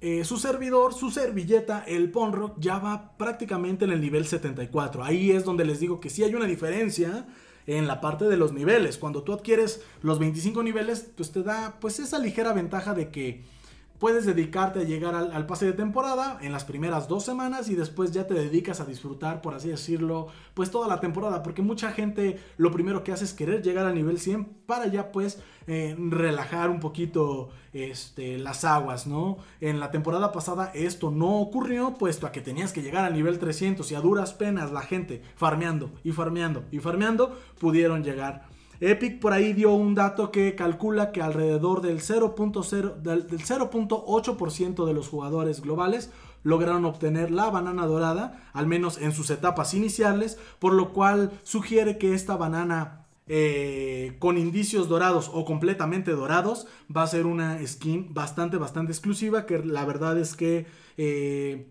S2: eh, su servidor, su servilleta, el Ponrock, ya va prácticamente en el nivel 74. Ahí es donde les digo que sí hay una diferencia en la parte de los niveles. Cuando tú adquieres los 25 niveles, pues te da pues esa ligera ventaja de que puedes dedicarte a llegar al, pase de temporada en las primeras dos semanas y después ya te dedicas a disfrutar, por así decirlo, pues toda la temporada. Porque mucha gente lo primero que hace es querer llegar al nivel 100 para ya pues eh, relajar un poquito este, las aguas, ¿no? En la temporada pasada esto no ocurrió, puesto a que tenías que llegar al nivel 300 y a duras penas la gente farmeando y farmeando y farmeando pudieron llegar Epic por ahí dio un dato que calcula que alrededor del 0.0 del 0.8% de los jugadores globales lograron obtener la banana dorada, al menos en sus etapas iniciales, por lo cual sugiere que esta banana eh, con indicios dorados o completamente dorados va a ser una skin bastante, bastante exclusiva, que la verdad es que... Eh,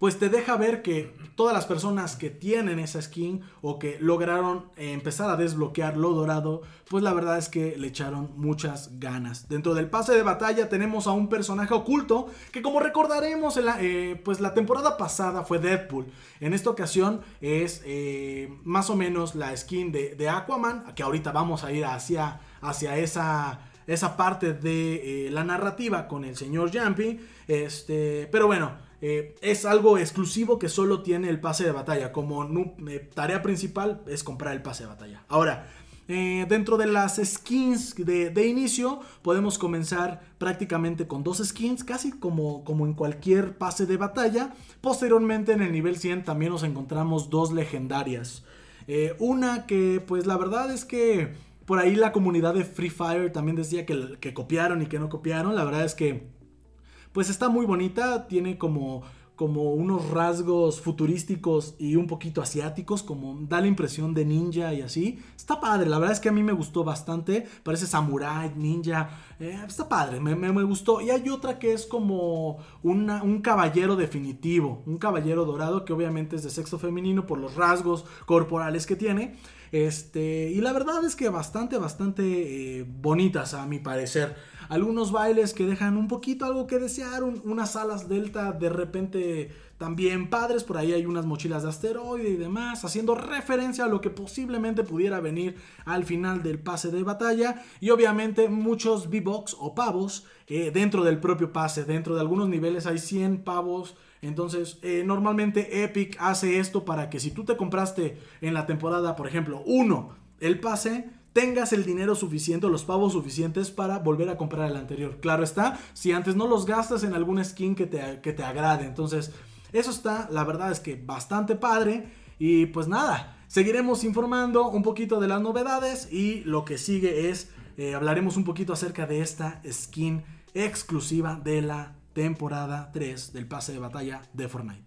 S2: pues te deja ver que todas las personas que tienen esa skin o que lograron eh, empezar a desbloquear lo dorado, pues la verdad es que le echaron muchas ganas. Dentro del pase de batalla tenemos a un personaje oculto que como recordaremos, en la, eh, pues la temporada pasada fue Deadpool. En esta ocasión es eh, más o menos la skin de, Aquaman, que ahorita vamos a ir hacia, hacia esa esa parte de la narrativa con el señor Jumpy. Este, pero bueno, eh, es algo exclusivo que solo tiene el pase de batalla. Como eh, tarea principal es comprar el pase de batalla. Ahora, eh, dentro de las skins de, inicio, podemos comenzar prácticamente con dos skins, casi como, como en cualquier pase de batalla. Posteriormente, en el nivel 100, también nos encontramos dos legendarias. una que, pues la verdad es que por ahí la comunidad de Free Fire también decía que, que copiaron y que no copiaron. La verdad es que pues está muy bonita, tiene como como unos rasgos futurísticos y un poquito asiáticos, como da la impresión de ninja y así. Está padre, la verdad es que a mí me gustó bastante, parece samurai, ninja, eh, está padre, me, me, gustó. Y hay otra que es como un caballero definitivo, un caballero dorado que obviamente es de sexo femenino por los rasgos corporales que tiene. Este, y la verdad es que bastante, bastante eh, bonitas a mi parecer. Algunos bailes que dejan un poquito algo que desear, unas alas delta de repente también padres, por ahí hay unas mochilas de asteroide y demás, haciendo referencia a lo que posiblemente pudiera venir al final del pase de batalla. Y obviamente muchos V-Box o pavos eh, dentro del propio pase, dentro de algunos niveles hay 100 pavos entonces, eh, normalmente Epic hace esto para que si tú te compraste en la temporada, por ejemplo, uno, el pase, tengas el dinero suficiente los pavos suficientes para volver a comprar el anterior. Claro está, si antes no los gastas en algún skin que te, que te agrade. Entonces, eso está, la verdad es que bastante padre. Y pues nada, seguiremos informando un poquito de las novedades y lo que sigue es, eh, hablaremos un poquito acerca de esta skin exclusiva de la temporada 3 del pase de batalla de Fortnite.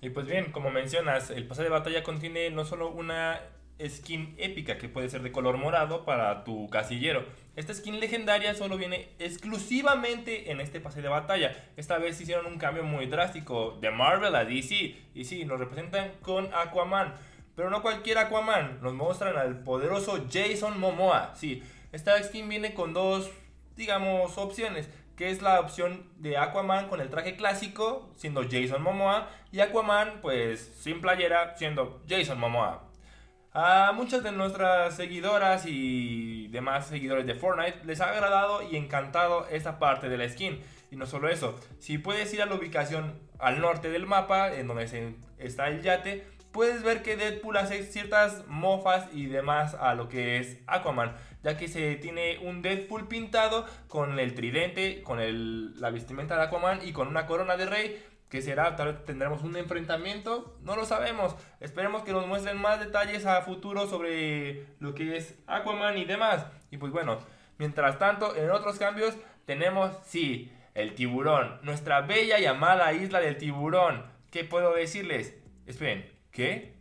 S1: Y pues bien, como mencionas, el pase de batalla contiene no solo una skin épica que puede ser de color morado para tu casillero. Esta skin legendaria solo viene exclusivamente en este pase de batalla. Esta vez hicieron un cambio muy drástico de Marvel a DC. Y sí, nos representan con Aquaman. Pero no cualquier Aquaman, nos muestran al poderoso Jason Momoa. Sí, esta skin viene con dos, digamos, opciones que es la opción de Aquaman con el traje clásico, siendo Jason Momoa, y Aquaman, pues, sin playera, siendo Jason Momoa. A muchas de nuestras seguidoras y demás seguidores de Fortnite les ha agradado y encantado esta parte de la skin. Y no solo eso, si puedes ir a la ubicación al norte del mapa, en donde está el yate, puedes ver que Deadpool hace ciertas mofas y demás a lo que es Aquaman ya que se tiene un Deadpool pintado con el tridente, con el, la vestimenta de Aquaman y con una corona de rey ¿Qué será? Tal vez tendremos un enfrentamiento. No lo sabemos. Esperemos que nos muestren más detalles a futuro sobre lo que es Aquaman y demás. Y pues bueno, mientras tanto, en otros cambios tenemos, sí, el tiburón. Nuestra bella y amada isla del tiburón. ¿Qué puedo decirles? Esperen, ¿qué?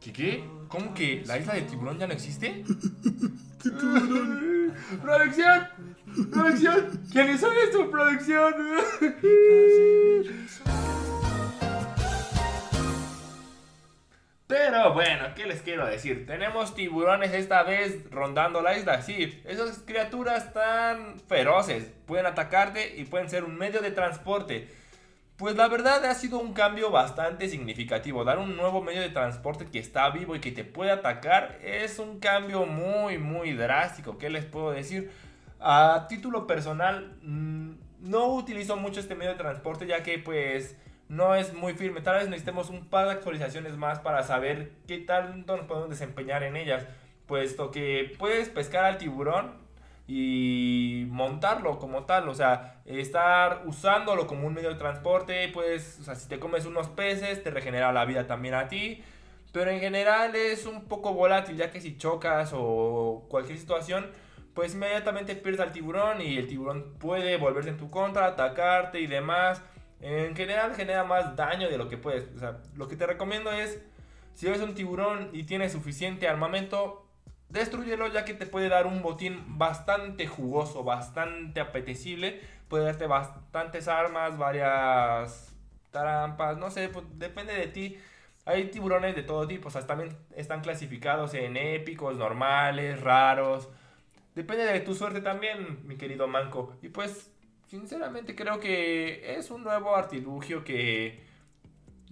S1: ¿Qué qué? ¿Cómo que la isla del tiburón ya no existe? <laughs> ¡Producción! ¡Producción! ¿Quién hizo esto, producción? Pero bueno, ¿qué les quiero decir? Tenemos tiburones esta vez rondando la isla. Sí, esas criaturas tan feroces pueden atacarte y pueden ser un medio de transporte. Pues la verdad ha sido un cambio bastante significativo. Dar un nuevo medio de transporte que está vivo y que te puede atacar es un cambio muy, muy drástico. ¿Qué les puedo decir? A título personal, mm, no utilizo mucho este medio de transporte ya que pues no es muy firme. Tal vez necesitemos un par de actualizaciones más para saber qué tanto nos podemos desempeñar en ellas. Puesto que puedes pescar al tiburón y montarlo como tal. O sea, estar usándolo como un medio de transporte. Pues, o sea, si te comes unos peces, te regenera la vida también a ti. Pero en general es un poco volátil, ya que si chocas o cualquier situación, pues inmediatamente pierdes al tiburón y el tiburón puede volverse en tu contra, atacarte y demás. En general genera más daño de lo que puedes. O sea, lo que te recomiendo es, si ves un tiburón y tienes suficiente armamento, destruyelo ya que te puede dar un botín bastante jugoso, bastante apetecible. Puede darte bastantes armas, varias trampas, no sé, pues, depende de ti. Hay tiburones de todo tipo, o sea, también están clasificados en épicos, normales, raros. Depende de tu suerte también, mi querido Manco. Y pues sinceramente creo que es un nuevo artilugio que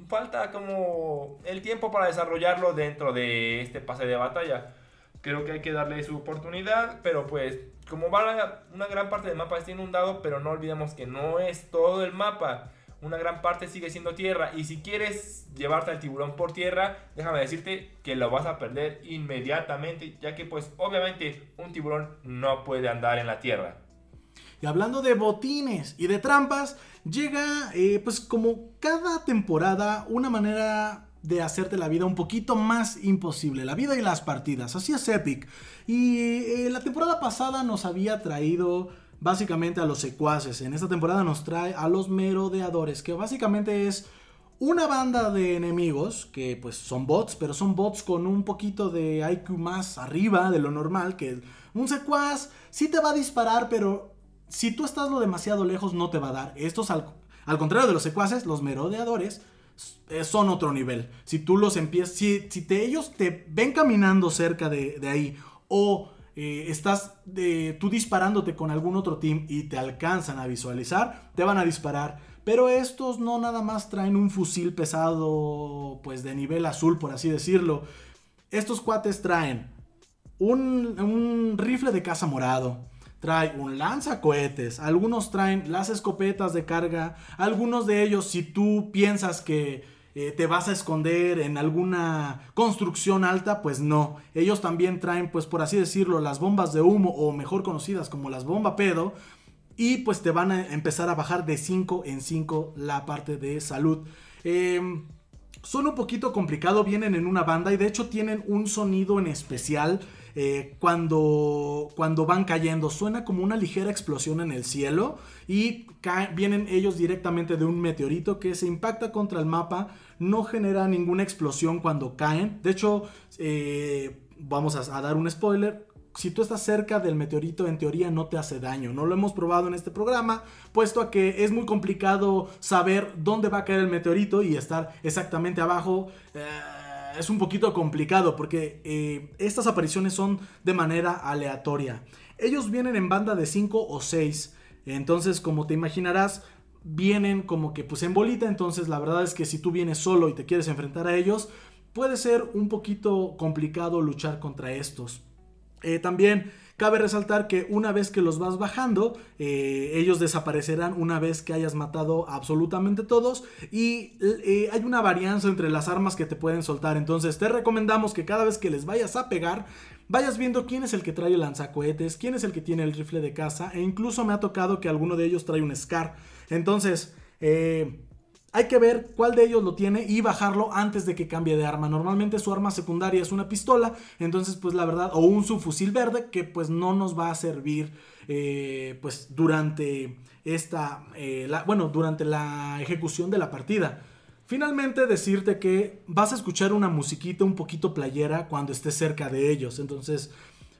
S1: falta como el tiempo para desarrollarlo dentro de este pase de batalla. Creo que hay que darle su oportunidad, pero pues como va una gran parte del mapa está inundado, pero no olvidemos que no es todo el mapa. Una gran parte sigue siendo tierra y si quieres llevarte al tiburón por tierra, déjame decirte que lo vas a perder inmediatamente, ya que pues obviamente un tiburón no puede andar en la tierra.
S2: Y hablando de botines y de trampas, llega eh, pues como cada temporada una manera de hacerte la vida un poquito más imposible, la vida y las partidas, así es Epic. Y eh, la temporada pasada nos había traído básicamente a los secuaces, en esta temporada nos trae a los merodeadores, que básicamente es una banda de enemigos que pues son bots, pero son bots con un poquito de IQ más arriba de lo normal, que un secuaz sí te va a disparar, pero si tú estás lo demasiado lejos no te va a dar. Estos al, contrario de los secuaces, los merodeadores son otro nivel. Si tú los empiezas, si, te, ellos te ven caminando cerca de, ahí o eh, estás de, tú disparándote con algún otro team y te alcanzan a visualizar, te van a disparar. Pero estos no nada más traen un fusil pesado, pues de nivel azul, por así decirlo. Estos cuates traen un, un rifle de caza morado, trae un lanzacohetes, algunos traen las escopetas de carga, algunos de ellos si tú piensas que eh, te vas a esconder en alguna construcción alta, pues no, ellos también traen pues por así decirlo las bombas de humo o mejor conocidas como las bomba pedo y pues te van a empezar a bajar de 5 en 5 la parte de salud. Em, son un poquito complicado, vienen en una banda y de hecho tienen un sonido en especial eh, cuando, cuando van cayendo. Suena como una ligera explosión en el cielo y vienen ellos directamente de un meteorito que se impacta contra el mapa. No genera ninguna explosión cuando caen. De hecho, eh, vamos a, dar un spoiler si tú estás cerca del meteorito, en teoría no te hace daño. No lo hemos probado en este programa, puesto a que es muy complicado saber dónde va a caer el meteorito y estar exactamente abajo. Eh, es un poquito complicado porque eh, estas apariciones son de manera aleatoria. Ellos vienen en banda de 5 o 6. Entonces, como te imaginarás, vienen como que pues en bolita. Entonces, la verdad es que si tú vienes solo y te quieres enfrentar a ellos, puede ser un poquito complicado luchar contra estos. Eh, también Cabe resaltar que una vez que los vas bajando, eh, ellos desaparecerán una vez que hayas matado absolutamente todos. Y eh, hay una varianza entre las armas que te pueden soltar. Entonces te recomendamos que cada vez que les vayas a pegar, vayas viendo quién es el que trae el lanzacohetes, quién es el que tiene el rifle de caza. E incluso me ha tocado que alguno de ellos trae un Scar. Entonces, eh, hay que ver cuál de ellos lo tiene y bajarlo antes de que cambie de arma. Normalmente su arma secundaria es una pistola, entonces pues la verdad, o un subfusil verde que pues no nos va a servir eh, pues durante esta, eh, bueno, durante la ejecución de la partida. Finalmente decirte que vas a escuchar una musiquita un poquito playera cuando estés cerca de ellos. Entonces,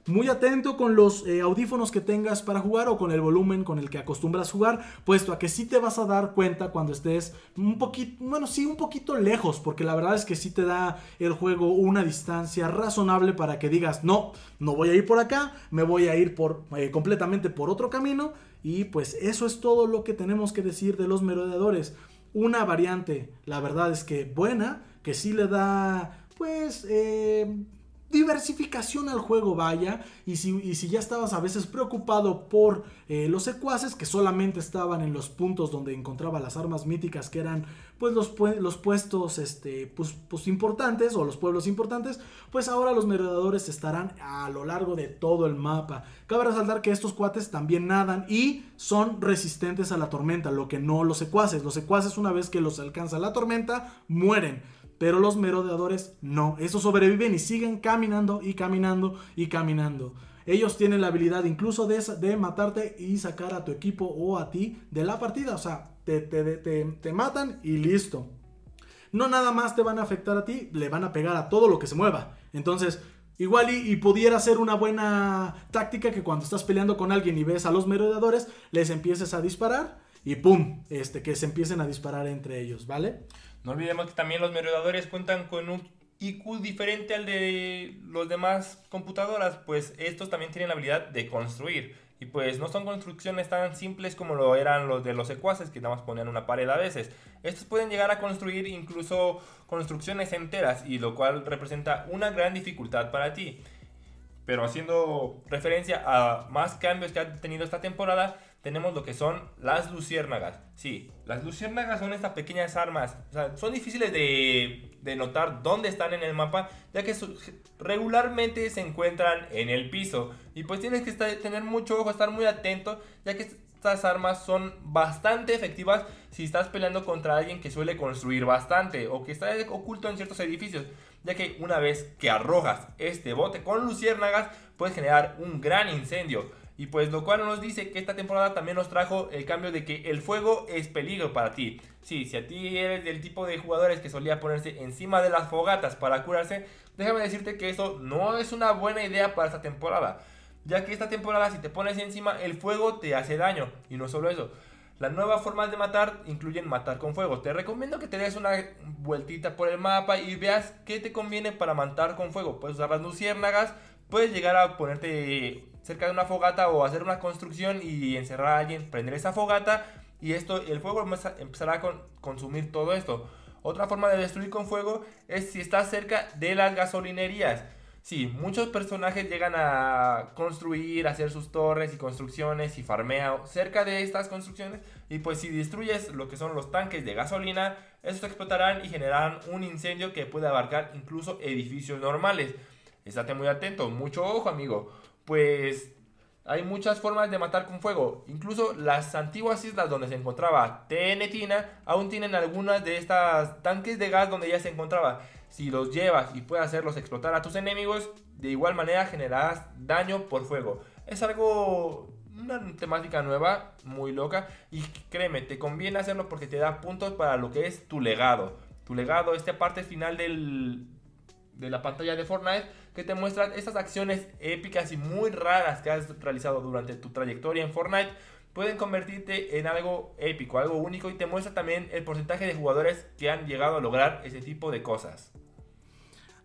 S2: muy atento con los eh, audífonos que tengas para jugar o con el volumen con el que acostumbras jugar, puesto a que sí te vas a dar cuenta cuando estés un poquito, bueno, sí, un poquito lejos, porque la verdad es que sí te da el juego una distancia razonable para que digas, no, no voy a ir por acá, me voy a ir por, eh, completamente por otro camino, y pues eso es todo lo que tenemos que decir de los merodeadores. Una variante, la verdad es que buena, que sí le da, pues, eh, diversificación al juego, vaya. Y si, ya estabas a veces preocupado por eh, los secuaces que solamente estaban en los puntos donde encontraba las armas míticas, que eran pues los, los puestos este, pues, pues, importantes o los pueblos importantes, pues ahora los merodeadores estarán a lo largo de todo el mapa. Cabe resaltar que estos cuates también nadan y son resistentes a la tormenta, lo que no los secuaces. Los secuaces una vez que los alcanza la tormenta, mueren. Pero los merodeadores no. Esos sobreviven y siguen caminando y caminando y caminando. Ellos tienen la habilidad incluso de, matarte y sacar a tu equipo o a ti de la partida. O sea, te, te, matan y listo. No nada más te van a afectar a ti, le van a pegar a todo lo que se mueva. Entonces, igual y, y, pudiera ser una buena táctica que cuando estás peleando con alguien y ves a los merodeadores, les empieces a disparar y ¡pum! Este, que se empiecen a disparar entre ellos, ¿vale?
S1: No olvidemos que también los merodeadores cuentan con un IQ diferente al de los demás computadoras, pues estos también tienen la habilidad de construir. Y pues no son construcciones tan simples como lo eran los de los secuaces, que nada más ponían una pared a veces. Estos pueden llegar a construir incluso construcciones enteras, y lo cual representa una gran dificultad para ti. Pero haciendo referencia a más cambios que ha tenido esta temporada, tenemos lo que son las luciérnagas. Sí, las luciérnagas son estas pequeñas armas. O sea, son difíciles de, de notar dónde están en el mapa, ya que regularmente se encuentran en el piso. Y pues tienes que tener mucho ojo, estar muy atento, ya que estas armas son bastante efectivas si estás peleando contra alguien que suele construir bastante o que está oculto en ciertos edificios, ya que una vez que arrojas este bote con luciérnagas, puedes generar un gran incendio. Y pues lo cual nos dice que esta temporada también nos trajo el cambio de que el fuego es peligro para ti. Sí, si a ti eres del tipo de jugadores que solía ponerse encima de las fogatas para curarse, déjame decirte que eso no es una buena idea para esta temporada. Ya que esta temporada si te pones encima el fuego te hace daño. Y no solo eso. Las nuevas formas de matar incluyen matar con fuego. Te recomiendo que te des una vueltita por el mapa y veas qué te conviene para matar con fuego. Puedes usar las luciérnagas, puedes llegar a ponerte cerca de una fogata o hacer una construcción y encerrar a alguien, prender esa fogata y esto, el fuego empezará a consumir todo esto. Otra forma de destruir con fuego es si estás cerca de las gasolinerías. Sí, muchos personajes llegan a construir, hacer sus torres y construcciones y farmeo cerca de estas construcciones. Y pues si destruyes lo que son los tanques de gasolina, estos explotarán y generarán un incendio que puede abarcar incluso edificios normales. Estate muy atento, mucho ojo amigo pues hay muchas formas de matar con fuego. Incluso las antiguas islas donde se encontraba Tenetina aún tienen algunas de estas tanques de gas donde ya se encontraba. Si los llevas y puedes hacerlos explotar a tus enemigos, de igual manera generarás daño por fuego. Es algo, una temática nueva, muy loca. Y créeme, te conviene hacerlo porque te da puntos para lo que es tu legado. Tu legado, esta parte final del, de la pantalla de Fortnite que te muestran estas acciones épicas y muy raras que has realizado durante tu trayectoria en Fortnite pueden convertirte en algo épico, algo único y te muestra también el porcentaje de jugadores que han llegado a lograr ese tipo de cosas.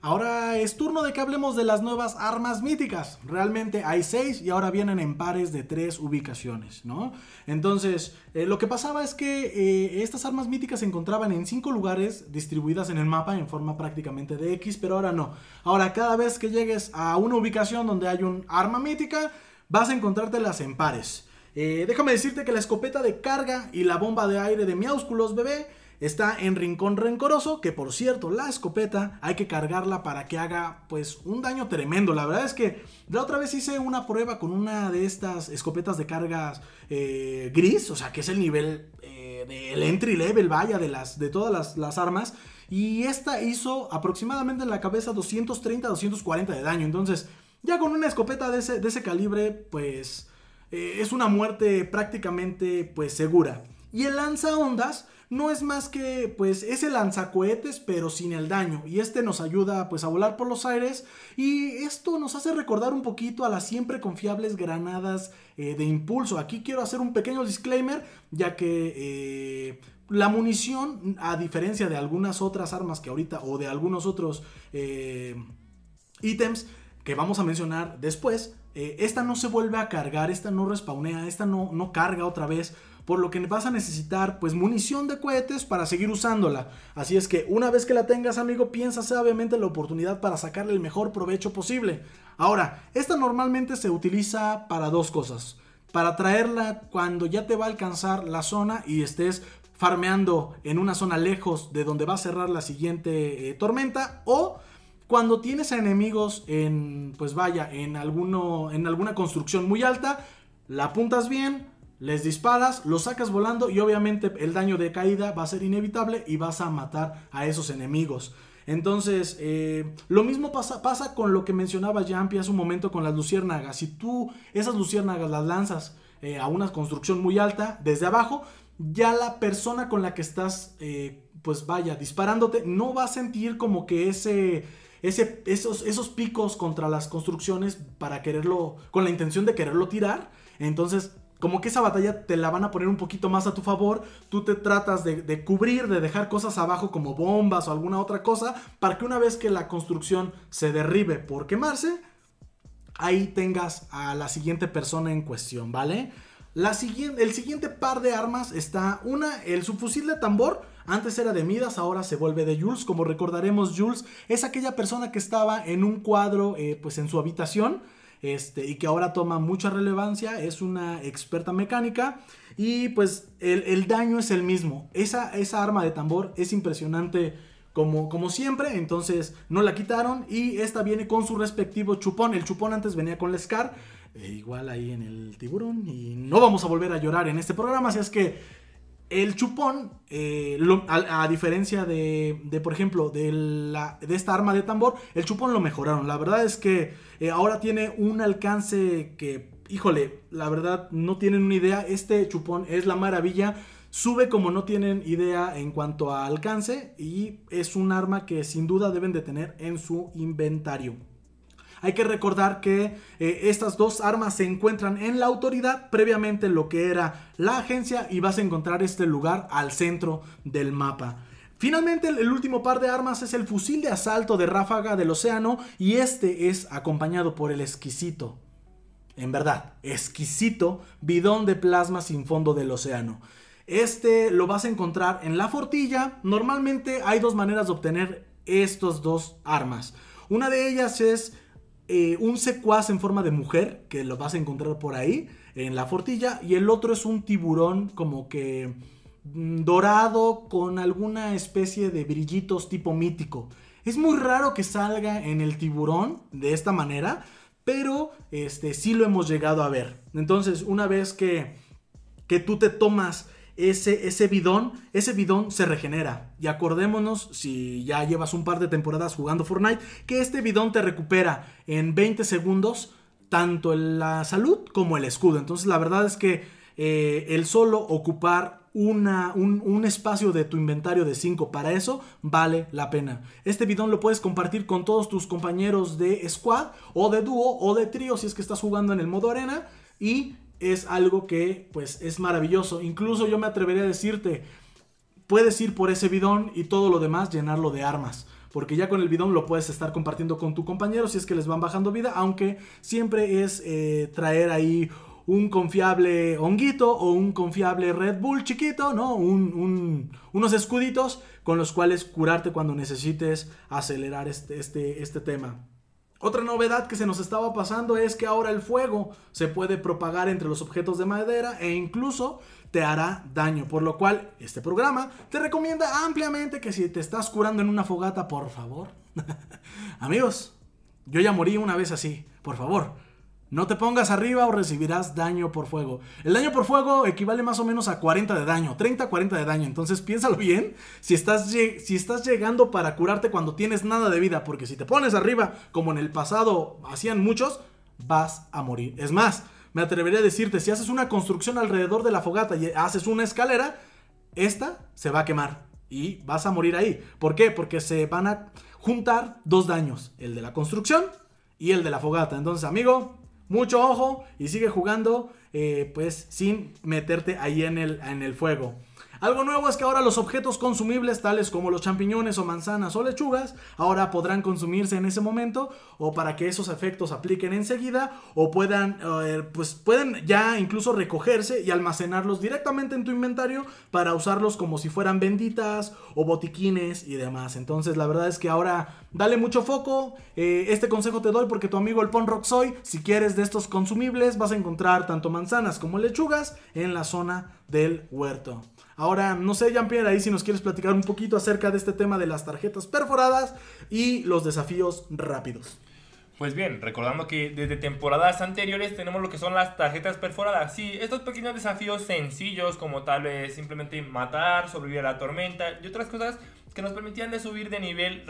S2: Ahora es turno de que hablemos de las nuevas armas míticas. Realmente hay seis y ahora vienen en pares de tres ubicaciones, ¿no? Entonces, eh, lo que pasaba es que eh, estas armas míticas se encontraban en cinco lugares distribuidas en el mapa en forma prácticamente de X, pero ahora no. Ahora, cada vez que llegues a una ubicación donde hay un arma mítica, vas a encontrártelas en pares. Eh, déjame decirte que la escopeta de carga y la bomba de aire de Miaúsculos bebé Está en Rincón Rencoroso, que por cierto, la escopeta hay que cargarla para que haga pues un daño tremendo. La verdad es que la otra vez hice una prueba con una de estas escopetas de cargas eh, gris, o sea que es el nivel eh, del entry level, vaya, de, las, de todas las, armas. Y esta hizo aproximadamente en la cabeza 230-240 de daño. Entonces, ya con una escopeta de ese, de ese calibre, pues eh, es una muerte prácticamente pues segura. Y el lanza ondas no es más que pues ese lanzacohetes pero sin el daño. Y este nos ayuda pues a volar por los aires. Y esto nos hace recordar un poquito a las siempre confiables granadas eh, de impulso. Aquí quiero hacer un pequeño disclaimer ya que eh, la munición a diferencia de algunas otras armas que ahorita o de algunos otros eh, ítems que vamos a mencionar después, esta no se vuelve a cargar, esta no respawnea, esta no, no carga otra vez por lo que vas a necesitar pues munición de cohetes para seguir usándola. Así es que una vez que la tengas amigo, piensa sabiamente la oportunidad para sacarle el mejor provecho posible. Ahora, esta normalmente se utiliza para dos cosas. Para traerla cuando ya te va a alcanzar la zona y estés farmeando en una zona lejos de donde va a cerrar la siguiente eh, tormenta o cuando tienes a enemigos en pues vaya en alguno en alguna construcción muy alta la apuntas bien les disparas, los sacas volando y obviamente el daño de caída va a ser inevitable y vas a matar a esos enemigos. Entonces, eh, lo mismo pasa, pasa con lo que mencionaba Jampi hace un momento con las luciérnagas. Si tú esas luciérnagas las lanzas eh, a una construcción muy alta, desde abajo, ya la persona con la que estás, eh, pues vaya, disparándote, no va a sentir como que ese, ese, esos, esos picos contra las construcciones para quererlo, con la intención de quererlo tirar. Entonces como que esa batalla te la van a poner un poquito más a tu favor, tú te tratas de, cubrir, de dejar cosas abajo como bombas o alguna otra cosa, para que una vez que la construcción se derribe por quemarse, ahí tengas a la siguiente persona en cuestión, ¿vale? La siguiente, el siguiente par de armas está una, el subfusil de tambor, antes era de Midas, ahora se vuelve de Jules. Como recordaremos, Jules es aquella persona que estaba en un cuadro, eh, pues en su habitación este, y que ahora toma mucha relevancia, es una experta mecánica y pues el, daño es el mismo. Esa, esa, arma de tambor es impresionante como, como siempre, entonces no la quitaron y esta viene con su respectivo chupón. El chupón antes venía con la Scar, e igual ahí en el tiburón y no vamos a volver a llorar en este programa, así es que el chupón, eh, a, diferencia de, por ejemplo, de, esta arma de tambor, el chupón lo mejoraron. La verdad es que eh, ahora tiene un alcance que, híjole, la verdad no tienen una idea. Este chupón es la maravilla. Sube como no tienen idea en cuanto a alcance y es un arma que sin duda deben de tener en su inventario. Hay que recordar que eh, estas dos armas se encuentran en la autoridad, previamente lo que era la agencia, y vas a encontrar este lugar al centro del mapa. Finalmente, el último par de armas es el fusil de asalto de ráfaga del océano y este es acompañado por el exquisito, en verdad, exquisito bidón de plasma sin fondo del océano. Este lo vas a encontrar en la fortilla. Normalmente hay dos maneras de obtener estos dos armas. Una de ellas es eh, un secuaz en forma de mujer, que lo vas a encontrar por ahí, en la fortilla, y el otro es un tiburón como que mm, dorado con alguna especie de brillitos tipo mítico. Es muy raro que salga en el tiburón de esta manera, pero este sí lo hemos llegado a ver. Entonces, una vez que, que tú te tomas ese, bidón, ese bidón se regenera. Y acordémonos, si ya llevas un par de temporadas jugando Fortnite, que este bidón te recupera en 20 segundos tanto la salud como el escudo. Entonces la verdad es que eh, el solo ocupar una, un, un, espacio de tu inventario de 5 para eso vale la pena. Este bidón lo puedes compartir con todos tus compañeros de squad o de dúo o de trío si es que estás jugando en el modo arena y es algo que pues es maravilloso. Incluso yo me atrevería a decirte, puedes ir por ese bidón y todo lo demás llenarlo de armas. Porque ya con el bidón lo puedes estar compartiendo con tu compañero si es que les van bajando vida. Aunque siempre es eh, traer ahí un confiable honguito o un confiable Red Bull chiquito, ¿no? unos escuditos con los cuales curarte cuando necesites acelerar este, este, este tema. Otra novedad que se nos estaba pasando es que ahora el fuego se puede propagar entre los objetos de madera e incluso te hará daño, por lo cual este programa te recomienda ampliamente que si te estás curando en una fogata, por favor, <laughs> amigos, yo ya morí una vez así, por favor, No te pongas arriba o recibirás daño por fuego. El daño por fuego equivale más o menos a 40 de daño, 30-40 de daño. Entonces piénsalo bien si estás, si estás llegando para curarte cuando tienes nada de vida. Porque si te pones arriba, como en el pasado hacían muchos, vas a morir. Es más, me atrevería a decirte, si haces una construcción alrededor de la fogata y haces una escalera, esta se va a quemar y vas a morir ahí. ¿Por qué? Porque se van a juntar dos daños, el de la construcción y el de la fogata. Entonces, amigo, mucho ojo y sigue jugando eh, pues sin meterte ahí en el, en el fuego. Algo nuevo es que ahora los objetos consumibles, tales como los champiñones o manzanas o lechugas, ahora podrán consumirse en ese momento o para que esos efectos apliquen enseguida o puedan, eh, pues pueden ya incluso recogerse y almacenarlos directamente en tu inventario para usarlos como si fueran benditas o botiquines y demás. Entonces la verdad es que ahora dale mucho foco. Eh, este consejo te doy porque tu amigo el Ponrock soy, si quieres de estos consumibles, vas a encontrar tanto manzanas como lechugas en la zona del huerto. Ahora, no sé, Jean-Pierre, ahí si nos quieres platicar un poquito acerca de este tema de las tarjetas perforadas y los desafíos rápidos.
S1: Pues bien, recordando que desde temporadas anteriores tenemos lo que son las tarjetas perforadas. Sí, estos pequeños desafíos sencillos como tal vez simplemente matar, sobrevivir a la tormenta y otras cosas que nos permitían de subir de nivel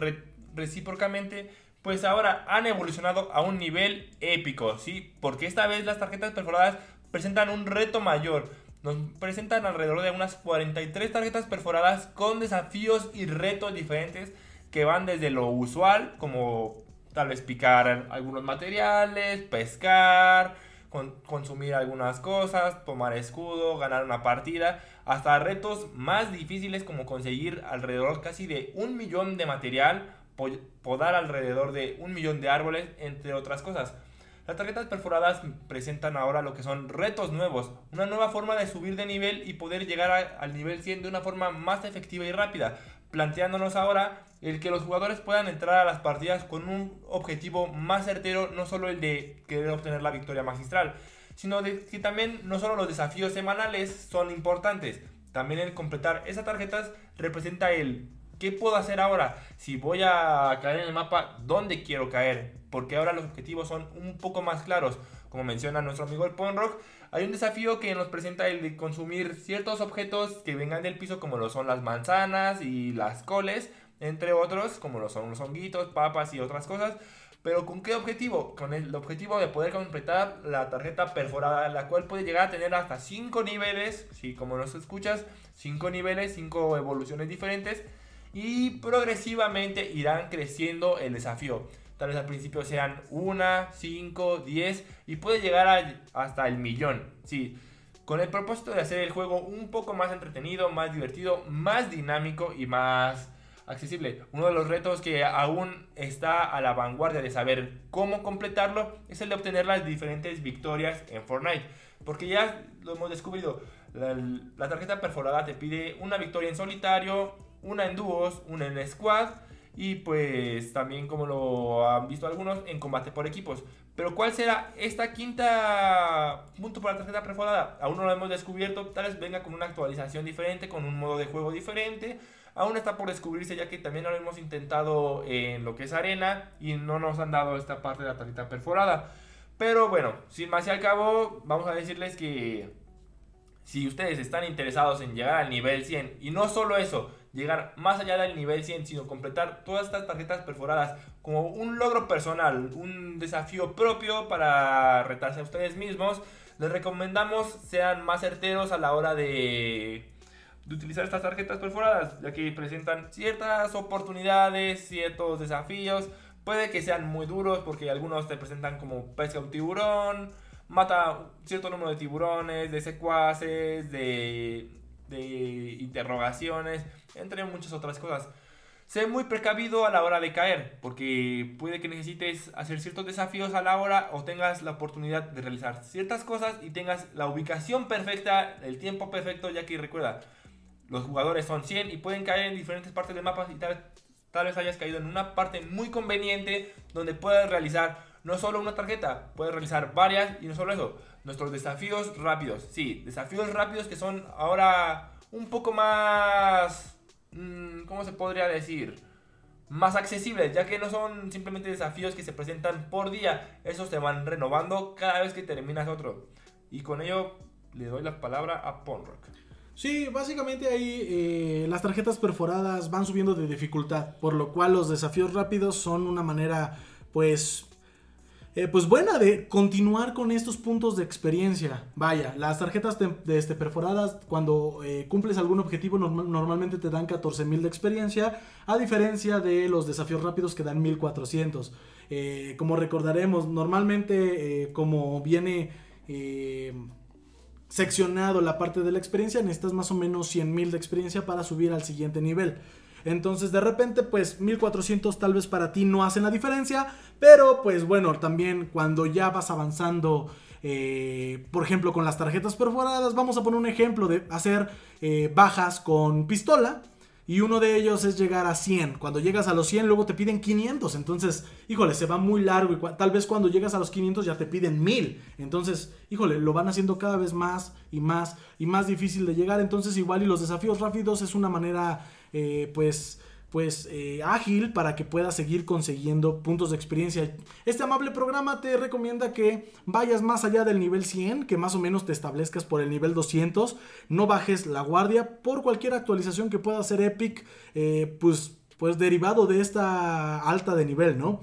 S1: recíprocamente, pues ahora han evolucionado a un nivel épico, ¿sí? Porque esta vez las tarjetas perforadas presentan un reto mayor nos presentan alrededor de unas 43 tarjetas perforadas con desafíos y retos diferentes que van desde lo usual, como tal vez picar algunos materiales, pescar, consumir algunas cosas, tomar escudo, ganar una partida, hasta retos más difíciles como conseguir alrededor casi de un millón de material, podar alrededor de un millón de árboles, entre otras cosas. Las tarjetas perforadas presentan ahora lo que son retos nuevos, una nueva forma de subir de nivel y poder llegar al nivel 100 de una forma más efectiva y rápida, planteándonos ahora el que los jugadores puedan entrar a las partidas con un objetivo más certero, no solo el de querer obtener la victoria magistral, sino de que también no solo los desafíos semanales son importantes, también el completar esas tarjetas representa el ¿qué puedo hacer ahora? Si voy a caer en el mapa, ¿dónde quiero caer? Porque ahora los objetivos son un poco más claros. Como menciona nuestro amigo el Ponrock, hay un desafío que nos presenta el de consumir ciertos objetos que vengan del piso, como lo son las manzanas y las coles, entre otros, como lo son los honguitos, papas y otras cosas. Pero ¿con qué objetivo? Con el objetivo de poder completar la tarjeta perforada, la cual puede llegar a tener hasta 5 niveles, si como nos escuchas, 5 niveles, 5 evoluciones diferentes, y progresivamente irán creciendo el desafío. Tal vez al principio sean una, 5, 10 y puede llegar hasta el millón. Sí, con el propósito de hacer el juego un poco más entretenido, más divertido, más dinámico y más accesible. Uno de los retos que aún está a la vanguardia de saber cómo completarlo es el de obtener las diferentes victorias en Fortnite. Porque ya lo hemos descubrido, la, la tarjeta perforada te pide una victoria en solitario, una en dúos, una en squad y pues también como lo han visto algunos en combate por equipos. Pero ¿cuál será esta quinta punto para tarjeta perforada? Aún no lo hemos descubierto, tal vez venga con una actualización diferente, con un modo de juego diferente. Aún está por descubrirse ya que también lo hemos intentado en lo que es arena y no nos han dado esta parte de la tarjeta perforada. Pero bueno, sin más y al cabo, vamos a decirles que si ustedes están interesados en llegar al nivel 100 y no solo eso, llegar más allá del nivel 100, sino completar todas estas tarjetas perforadas como un logro personal, un desafío propio para retarse a ustedes mismos. Les recomendamos sean más certeros a la hora de, utilizar estas tarjetas perforadas, ya que presentan ciertas oportunidades, ciertos desafíos. Puede que sean muy duros porque algunos te presentan como pesca un tiburón, mata cierto número de tiburones, de secuaces, de interrogaciones, entre muchas otras cosas. Sé muy precavido a la hora de caer, porque puede que necesites hacer ciertos desafíos a la hora o tengas la oportunidad de realizar ciertas cosas y tengas la ubicación perfecta, el tiempo perfecto, ya que recuerda, los jugadores son 100 y pueden caer en diferentes partes del mapa y tal, tal vez hayas caído en una parte muy conveniente donde puedas realizar no solo una tarjeta, puedes realizar varias y no solo eso, nuestros desafíos rápidos. Sí, desafíos rápidos que son ahora un poco más... Mm, ¿Cómo se podría decir? más accesibles, ya que no son simplemente desafíos que se presentan por día, esos se van renovando cada vez que terminas otro. Y con ello le doy la palabra a Ponrock.
S2: Sí, básicamente ahí eh, las tarjetas perforadas van subiendo de dificultad, por lo cual los desafíos rápidos son una manera, pues, eh, pues buena de continuar con estos puntos de experiencia. Vaya, las tarjetas de, este, perforadas, cuando eh, cumples algún objetivo, normalmente te dan 14.000 de experiencia, a diferencia de los desafíos rápidos que dan 1.400. Eh, como recordaremos, normalmente como viene seccionado la parte de la experiencia, necesitas más o menos 100.000 de experiencia para subir al siguiente nivel. Entonces de repente pues 1400 tal vez para ti no hacen la diferencia, pero pues bueno, también cuando ya vas avanzando, eh, por ejemplo con las tarjetas perforadas, vamos a poner un ejemplo de hacer eh, bajas con pistola. Y uno de ellos es llegar a 100. Cuando llegas a los 100, luego te piden 500. Entonces, híjole, se va muy largo. Y tal vez cuando llegas a los 500 ya te piden 1000. Entonces, híjole, lo van haciendo cada vez más y más y más difícil de llegar. Entonces, igual y los desafíos rápidos es una manera eh, pues, pues eh, ágil para que puedas seguir consiguiendo puntos de experiencia. Este amable programa te recomienda que vayas más allá del nivel 100, que más o menos te establezcas por el nivel 200, no bajes la guardia por cualquier actualización que pueda hacer Epic, eh, pues, pues derivado de esta alta de nivel, ¿no?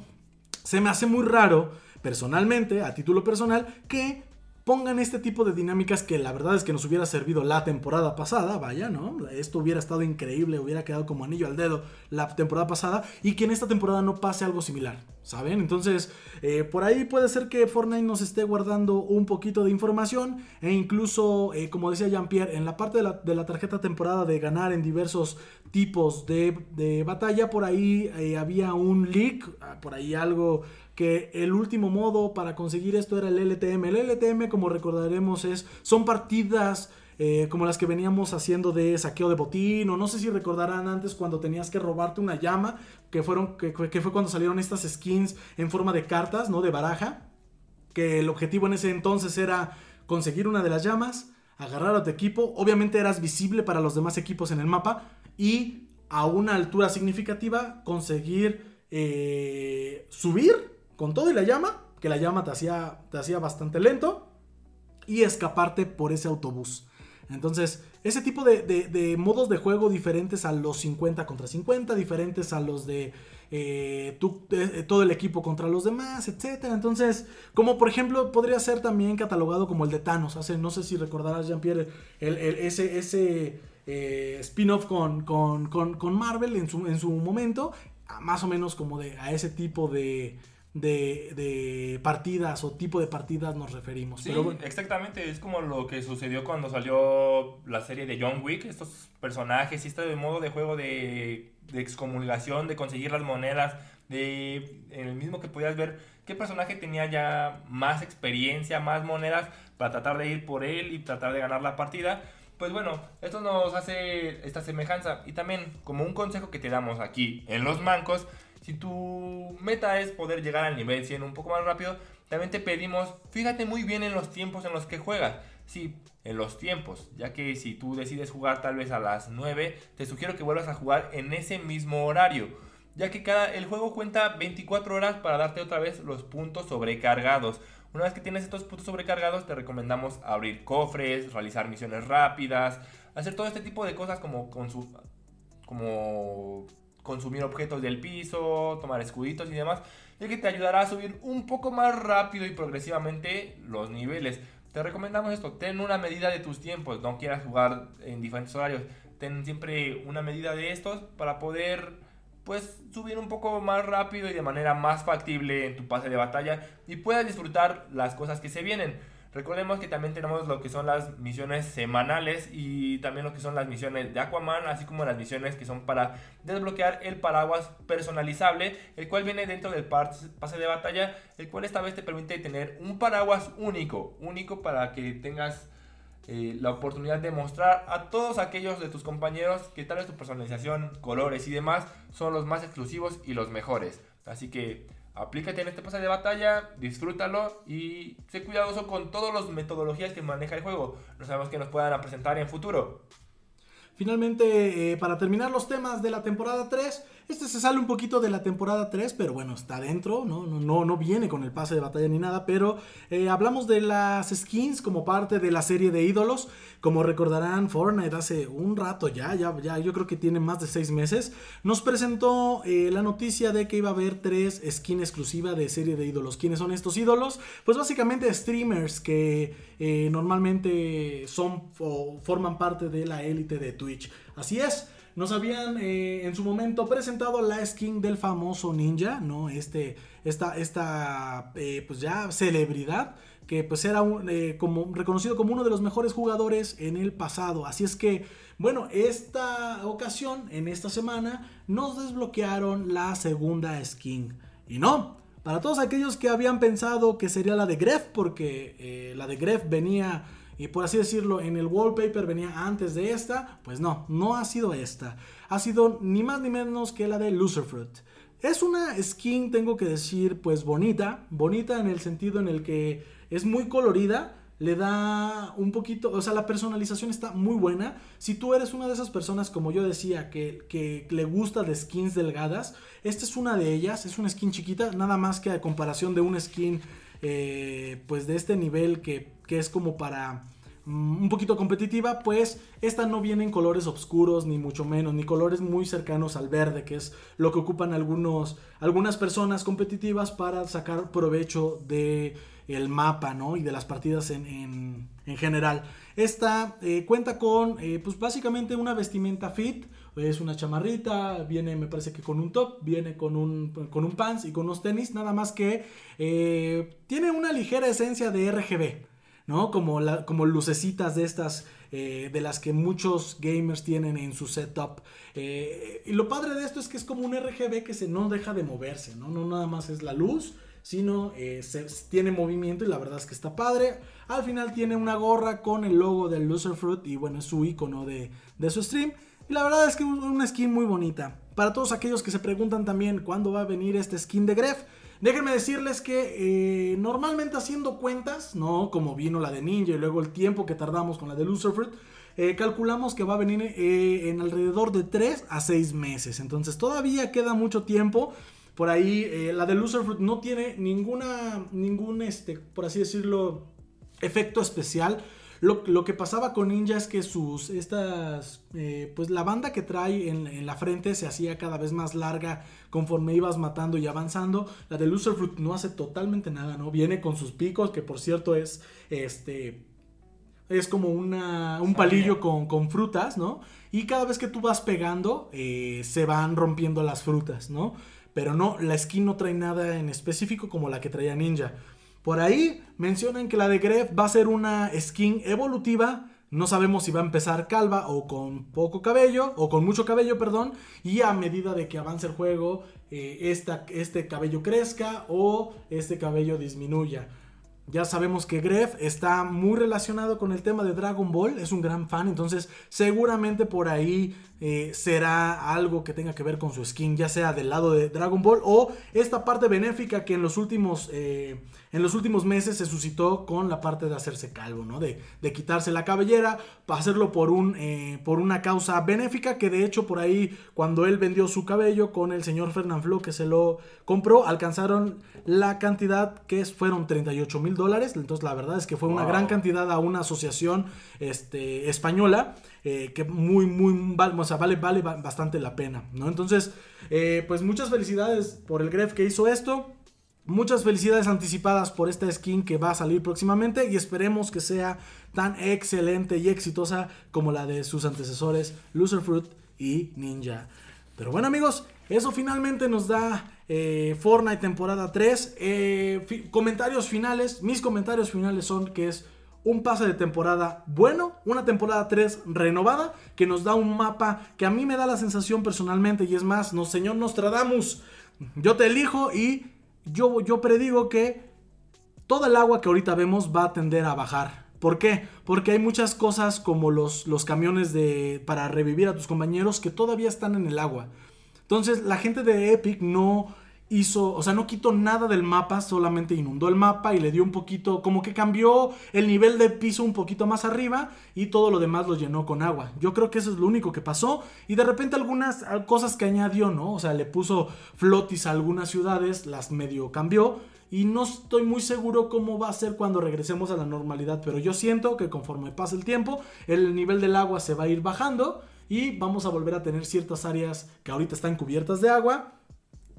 S2: Se me hace muy raro, personalmente, a título personal, que pongan este tipo de dinámicas que la verdad es que nos hubiera servido la temporada pasada, vaya, ¿no? Esto hubiera estado increíble, hubiera quedado como anillo al dedo la temporada pasada y que en esta temporada no pase algo similar, ¿saben? Entonces, eh, por ahí puede ser que Fortnite nos esté guardando un poquito de información e incluso, eh, como decía Jean-Pierre, en la parte de la, tarjeta temporada de ganar en diversos tipos de, batalla, por ahí eh, había un leak, ah, por ahí algo que el último modo para conseguir esto era el LTM. El LTM, como recordaremos, es, son partidas eh, como las que veníamos haciendo de saqueo de botín, o no sé si recordarán antes cuando tenías que robarte una llama, que, fueron, que, que fue cuando salieron estas skins en forma de cartas, ¿no? De baraja, que el objetivo en ese entonces era conseguir una de las llamas, agarrar a tu equipo, obviamente eras visible para los demás equipos en el mapa, y a una altura significativa conseguir eh, subir con todo y la llama, que la llama te hacía, te hacía bastante lento, y escaparte por ese autobús. Entonces, ese tipo de, modos de juego diferentes a los 50 contra 50, diferentes a los de eh, eh, todo el equipo contra los demás, etc. Entonces, como por ejemplo, podría ser también catalogado como el de Thanos. No sé si recordarás, Jean-Pierre, ese, ese eh, spin-off con, Marvel en su momento, más o menos como de a ese tipo de de, partidas o tipo de partidas nos referimos.
S1: Sí, exactamente, es como lo que sucedió cuando salió la serie de John Wick, estos personajes y este modo de juego de, de excomulgación, de conseguir las monedas, de en el mismo que podías ver qué personaje tenía ya más experiencia, más monedas para tratar de ir por él y tratar de ganar la partida. Pues bueno, esto nos hace esta semejanza y también como un consejo que te damos aquí en los mancos, si tu meta es poder llegar al nivel 100 un poco más rápido, también te pedimos, fíjate muy bien en los tiempos en los que juegas. Sí, en los tiempos, ya que si tú decides jugar tal vez a las 9, te sugiero que vuelvas a jugar en ese mismo horario, ya que cada, el juego cuenta 24 horas para darte otra vez los puntos sobrecargados. Una vez que tienes estos puntos sobrecargados, te recomendamos abrir cofres, realizar misiones rápidas, hacer todo este tipo de cosas como, con su, como consumir objetos del piso, tomar escuditos y demás, ya que te ayudará a subir un poco más rápido y progresivamente los niveles. Te recomendamos esto, ten una medida de tus tiempos, no quieras jugar en diferentes horarios, ten siempre una medida de estos para poder pues subir un poco más rápido y de manera más factible en tu pase de batalla y puedas disfrutar las cosas que se vienen. Recordemos que también tenemos lo que son las misiones semanales y también lo que son las misiones de Aquaman, así como las misiones que son para desbloquear el paraguas personalizable, el cual viene dentro del pase de batalla, el cual esta vez te permite tener un paraguas único, único para que tengas eh, la oportunidad de mostrar a todos aquellos de tus compañeros que tal vez tu personalización, colores y demás son los más exclusivos y los mejores. Así que aplícate en este pase de batalla, disfrútalo y sé cuidadoso con todas las metodologías que maneja el juego. No sabemos que nos puedan presentar en futuro.
S2: Finalmente, eh, para terminar los temas de la temporada 3, Este se sale un poquito de la temporada 3, pero bueno, está dentro, ¿no? No, no, viene con el pase de batalla ni nada, pero eh, hablamos de las skins como parte de la serie de ídolos. Como recordarán, Fortnite hace un rato ya, ya, ya yo creo que tiene más de 6 meses, nos presentó eh, la noticia de que iba a haber tres skins exclusivas de serie de ídolos. ¿Quiénes son estos ídolos? Pues básicamente streamers que eh, normalmente son o forman parte de la élite de Twitch. Así es nos habían eh, en su momento presentado la skin del famoso ninja, ¿no? Este, esta, esta eh, pues ya celebridad que pues era eh, como, reconocido como uno de los mejores jugadores en el pasado. Así es que, bueno, esta ocasión, en esta semana, nos desbloquearon la segunda skin. Y no, para todos aquellos que habían pensado que sería la de Gref, porque la de Gref venía y por así decirlo, en el wallpaper venía antes de esta, pues no, no ha sido esta. Ha sido ni más ni menos que la de Lucerfruit. Es una skin, tengo que decir, pues bonita, bonita en el sentido en el que es muy colorida, le da un poquito, o sea, la personalización está muy buena. Si tú eres una de esas personas, como yo decía, que, que, le gusta de skins delgadas, esta es una de ellas, es una skin chiquita, nada más que a comparación de una skin, eh, pues de este nivel que que es como para mm, un poquito competitiva, pues esta no viene en colores oscuros, ni mucho menos, ni colores muy cercanos al verde, que es lo que ocupan algunos, algunas personas competitivas para sacar provecho de el mapa, ¿no? Y de las partidas en, general. Esta eh, cuenta con, eh, pues básicamente una vestimenta fit, es una chamarrita, viene me parece que con un top, viene con un, con un pants y con unos tenis, nada más que eh, tiene una ligera esencia de RGB. ¿no? Como, la, como lucecitas de estas, eh, de las que muchos gamers tienen en su setup. Eh, y lo padre de esto es que es como un RGB que se no deja de moverse, ¿no? No nada más es la luz, sino tiene movimiento y la verdad es que está padre. Al final tiene una gorra con el logo del Fruit y bueno, es su icono de, de su stream. Y la verdad es que es una skin muy bonita. Para todos aquellos que se preguntan también cuándo va a venir este skin de Gref, Déjenme decirles que eh, normalmente haciendo cuentas, no como vino la de Ninja y luego el tiempo que tardamos con la de Lucifer, eh, calculamos que va a venir eh, en alrededor de 3 a 6 meses. Entonces todavía queda mucho tiempo. Por ahí la de Lucifer no tiene ninguna, ningún, este, por así decirlo, efecto especial. Lo, que pasaba con Ninja es que sus, estas, eh, pues la banda que trae en, la frente se hacía cada vez más larga conforme ibas matando y avanzando. La de Fruit no hace totalmente nada, ¿no? Viene con sus picos, que por cierto es, este, es como una, un palillo con, frutas, ¿no? Y cada vez que tú vas pegando, eh, se van rompiendo las frutas, ¿no? Pero no, la skin no trae nada en específico como la que traía Ninja. Por ahí mencionan que la de Gref va a ser una skin evolutiva. No sabemos si va a empezar calva o con poco cabello, o con mucho cabello, perdón. Y a medida de que avance el juego, eh, este cabello crezca o este cabello disminuya. Ya sabemos que Gref está muy relacionado con el tema de Dragon Ball, es un gran fan, entonces seguramente por ahí eh, será algo que tenga que ver con su skin, ya sea del lado de Dragon Ball o esta parte benéfica que en los últimos, eh, en los últimos meses se suscitó con la parte de hacerse calvo, ¿no? De, de quitarse la cabellera, para hacerlo por, un, eh, por una causa benéfica que de hecho por ahí cuando él vendió su cabello con el señor Flo que se lo compró, alcanzaron la cantidad que fueron 38 mil dólares, entonces la verdad es que fue una gran cantidad a una asociación este, española. Eh, que muy, muy, o sea, vale, vale bastante la pena, ¿no? Entonces, eh, pues muchas felicidades por el Gref que hizo esto. Muchas felicidades anticipadas por esta skin que va a salir próximamente y esperemos que sea tan excelente y exitosa como la de sus antecesores Fruit y Ninja. Pero bueno amigos, eso finalmente nos da eh, Fortnite temporada 3. comentarios finales, mis comentarios finales son que es un pase de temporada bueno, una temporada 3 renovada, que nos da un mapa que a mí me da la sensación personalmente, y es más, no, señor Nostradamus, yo te elijo y yo, yo predigo que toda el agua que ahorita vemos va a tender a bajar. ¿Por qué? Porque hay muchas cosas como los, los camiones de, para revivir a tus compañeros que todavía están en el agua. Entonces la gente de Epic no hizo, o sea, no quitó nada del mapa, solamente inundó el mapa y le dio un poquito, como que cambió el nivel de piso un poquito más arriba y todo lo demás lo llenó con agua. Yo creo que eso es lo único que pasó y de repente algunas cosas que añadió, ¿no? O sea, le puso flotis a algunas ciudades, las medio cambió y no estoy muy seguro cómo va a ser cuando regresemos a la normalidad, pero yo siento que conforme pase el tiempo, el nivel del agua se va a ir bajando y vamos a volver a tener ciertas áreas que ahorita están cubiertas de agua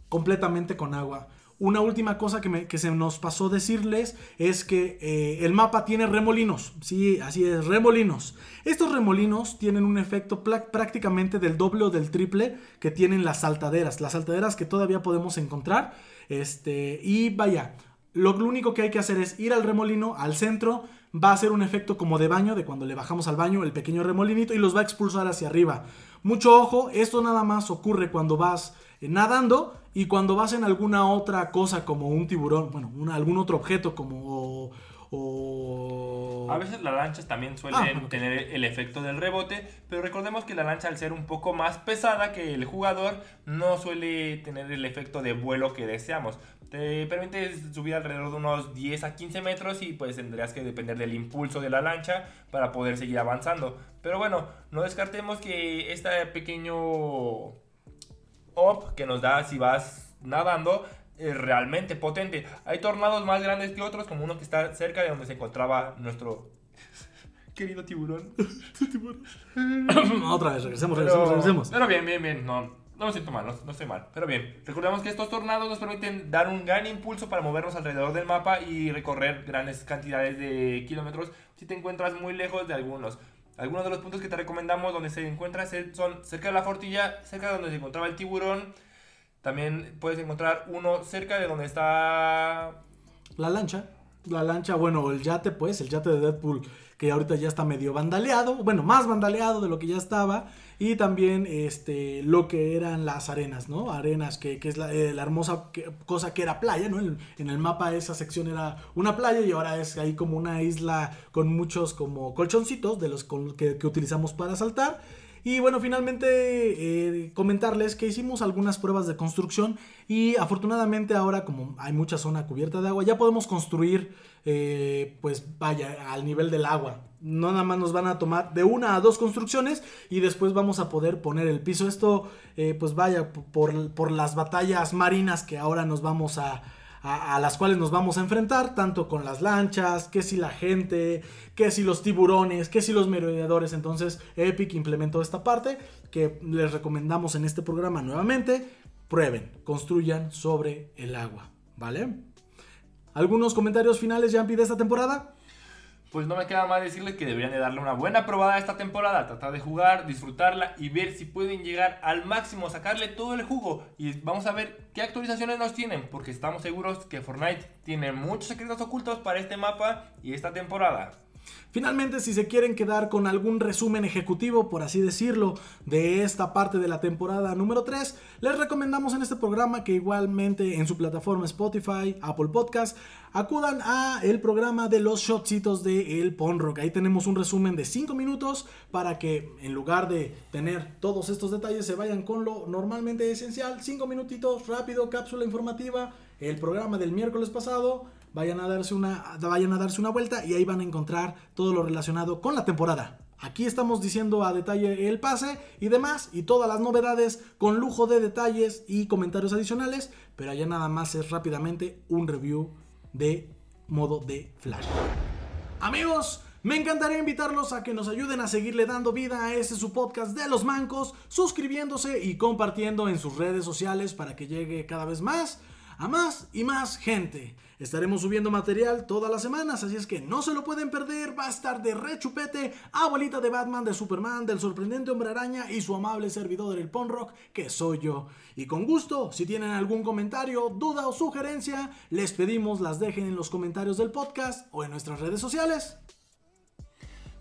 S2: completamente con agua. Una última cosa que, se nos pasó decirles es que eh, el mapa tiene remolinos. Sí, así es, remolinos. Estos remolinos tienen un efecto prácticamente del doble o del triple que tienen las saltaderas. Las saltaderas que todavía podemos encontrar. Este, y vaya, lo, único que hay que hacer es ir al remolino, al centro, va a hacer un efecto como de baño, de cuando le bajamos al baño el pequeño remolinito y los va a expulsar hacia arriba. Mucho ojo, esto nada más ocurre cuando vas nadando y cuando vas en alguna otra cosa como un tiburón, bueno, algún otro objeto como... O,
S1: A veces las lanchas también suelen ah, tener el efecto del rebote, pero recordemos que la lancha al ser un poco más pesada que el jugador no suele tener el efecto de vuelo que deseamos. Te permite subir alrededor de unos 10 a 15 metros y pues tendrías que depender del impulso de la lancha para poder seguir avanzando. Pero bueno, no descartemos que este pequeño up que nos da si vas nadando es realmente potente. Hay tornados más grandes que otros, como uno que está cerca de donde se encontraba nuestro querido tiburón. <laughs> <coughs>
S2: Otra vez, regresemos, regresemos, regresemos.
S1: Pero bien, bien, bien. No, no me siento mal, no, estoy mal. Pero bien, recordemos que estos tornados nos permiten dar un gran impulso para movernos alrededor del mapa y recorrer grandes cantidades de kilómetros si te encuentras muy lejos de algunos. Algunos de los puntos que te recomendamos donde se encuentra son cerca de la fortilla, cerca de donde se encontraba el tiburón. También puedes encontrar uno cerca de donde está...
S2: La lancha. La lancha, bueno, el yate pues, el yate de Deadpool, que ahorita ya está medio vandaleado. Bueno, más vandaleado de lo que ya estaba y también este, lo que eran las arenas, ¿no? Arenas, que, es la, eh, hermosa cosa que era playa, ¿no? En, el mapa esa sección era una playa y ahora es ahí como una isla con muchos como colchoncitos de los que, que utilizamos para saltar. Y bueno, finalmente eh, comentarles que hicimos algunas pruebas de construcción y afortunadamente ahora como hay mucha zona cubierta de agua ya podemos construir eh, pues vaya al nivel del agua. No nada más nos van a tomar de una a dos construcciones y después vamos a poder poner el piso. Esto eh, pues vaya por, las batallas marinas que ahora nos vamos a, a, las cuales nos vamos a enfrentar, tanto con las lanchas, que si la gente, que si los tiburones, que si los merodeadores. Entonces Epic implementó esta parte que les recomendamos en este programa nuevamente. Prueben, construyan sobre el agua, ¿vale? ¿Algunos comentarios finales, Jampi, de esta temporada?
S1: pues no me queda más decirles que deberían de darle una buena probada a esta temporada, tratar de jugar, disfrutarla y ver si pueden llegar al máximo, sacarle todo el jugo y vamos a ver qué actualizaciones nos tienen, porque estamos seguros que Fortnite tiene muchos secretos ocultos para este mapa y esta temporada.
S2: Finalmente, si se quieren quedar con algún resumen ejecutivo, por así decirlo, de esta parte de la temporada número 3, les recomendamos en este programa que igualmente en su plataforma Spotify, Apple Podcast, acudan a el programa de los shotcitos de El Ponrock. Ahí tenemos un resumen de 5 minutos para que en lugar de tener todos estos detalles se vayan con lo normalmente esencial. 5 minutitos, rápido, cápsula informativa, el programa del miércoles pasado vayan a darse una, vayan a darse una vuelta y ahí van a encontrar todo lo relacionado con la temporada. Aquí estamos diciendo a detalle el pase y demás y todas las novedades con lujo de detalles y comentarios adicionales, pero allá nada más es rápidamente un review de modo de flash. Amigos, me encantaría invitarlos a que nos ayuden a seguirle dando vida a este su podcast de los mancos, suscribiéndose y compartiendo en sus redes sociales para que llegue cada vez más a más y más gente. Estaremos subiendo material todas las semanas, así es que no se lo pueden perder. Va a estar de rechupete, abuelita de Batman, de Superman, del sorprendente hombre araña y su amable servidor del Rock, que soy yo. Y con gusto, si tienen algún comentario, duda o sugerencia, les pedimos las dejen en los comentarios del podcast o en nuestras redes sociales.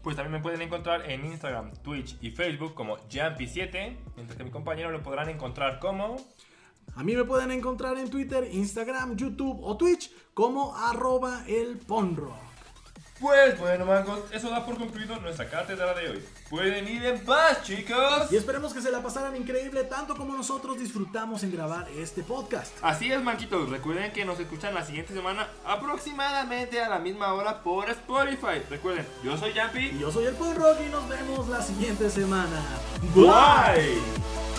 S1: Pues también me pueden encontrar en Instagram, Twitch y Facebook como Jumpy7, mientras que mi compañero lo podrán encontrar como
S2: a mí me pueden encontrar en Twitter, Instagram, YouTube o Twitch como arroba el
S1: Pues bueno, mancos, eso da por concluido nuestra cátedra de hoy. Pueden ir en paz, chicos.
S2: Y esperemos que se la pasaran increíble tanto como nosotros disfrutamos en grabar este podcast.
S1: Así es, manquitos. Recuerden que nos escuchan la siguiente semana aproximadamente a la misma hora por Spotify. Recuerden, yo soy Yampi.
S2: Y yo soy el Rock y nos vemos la siguiente semana.
S1: Bye.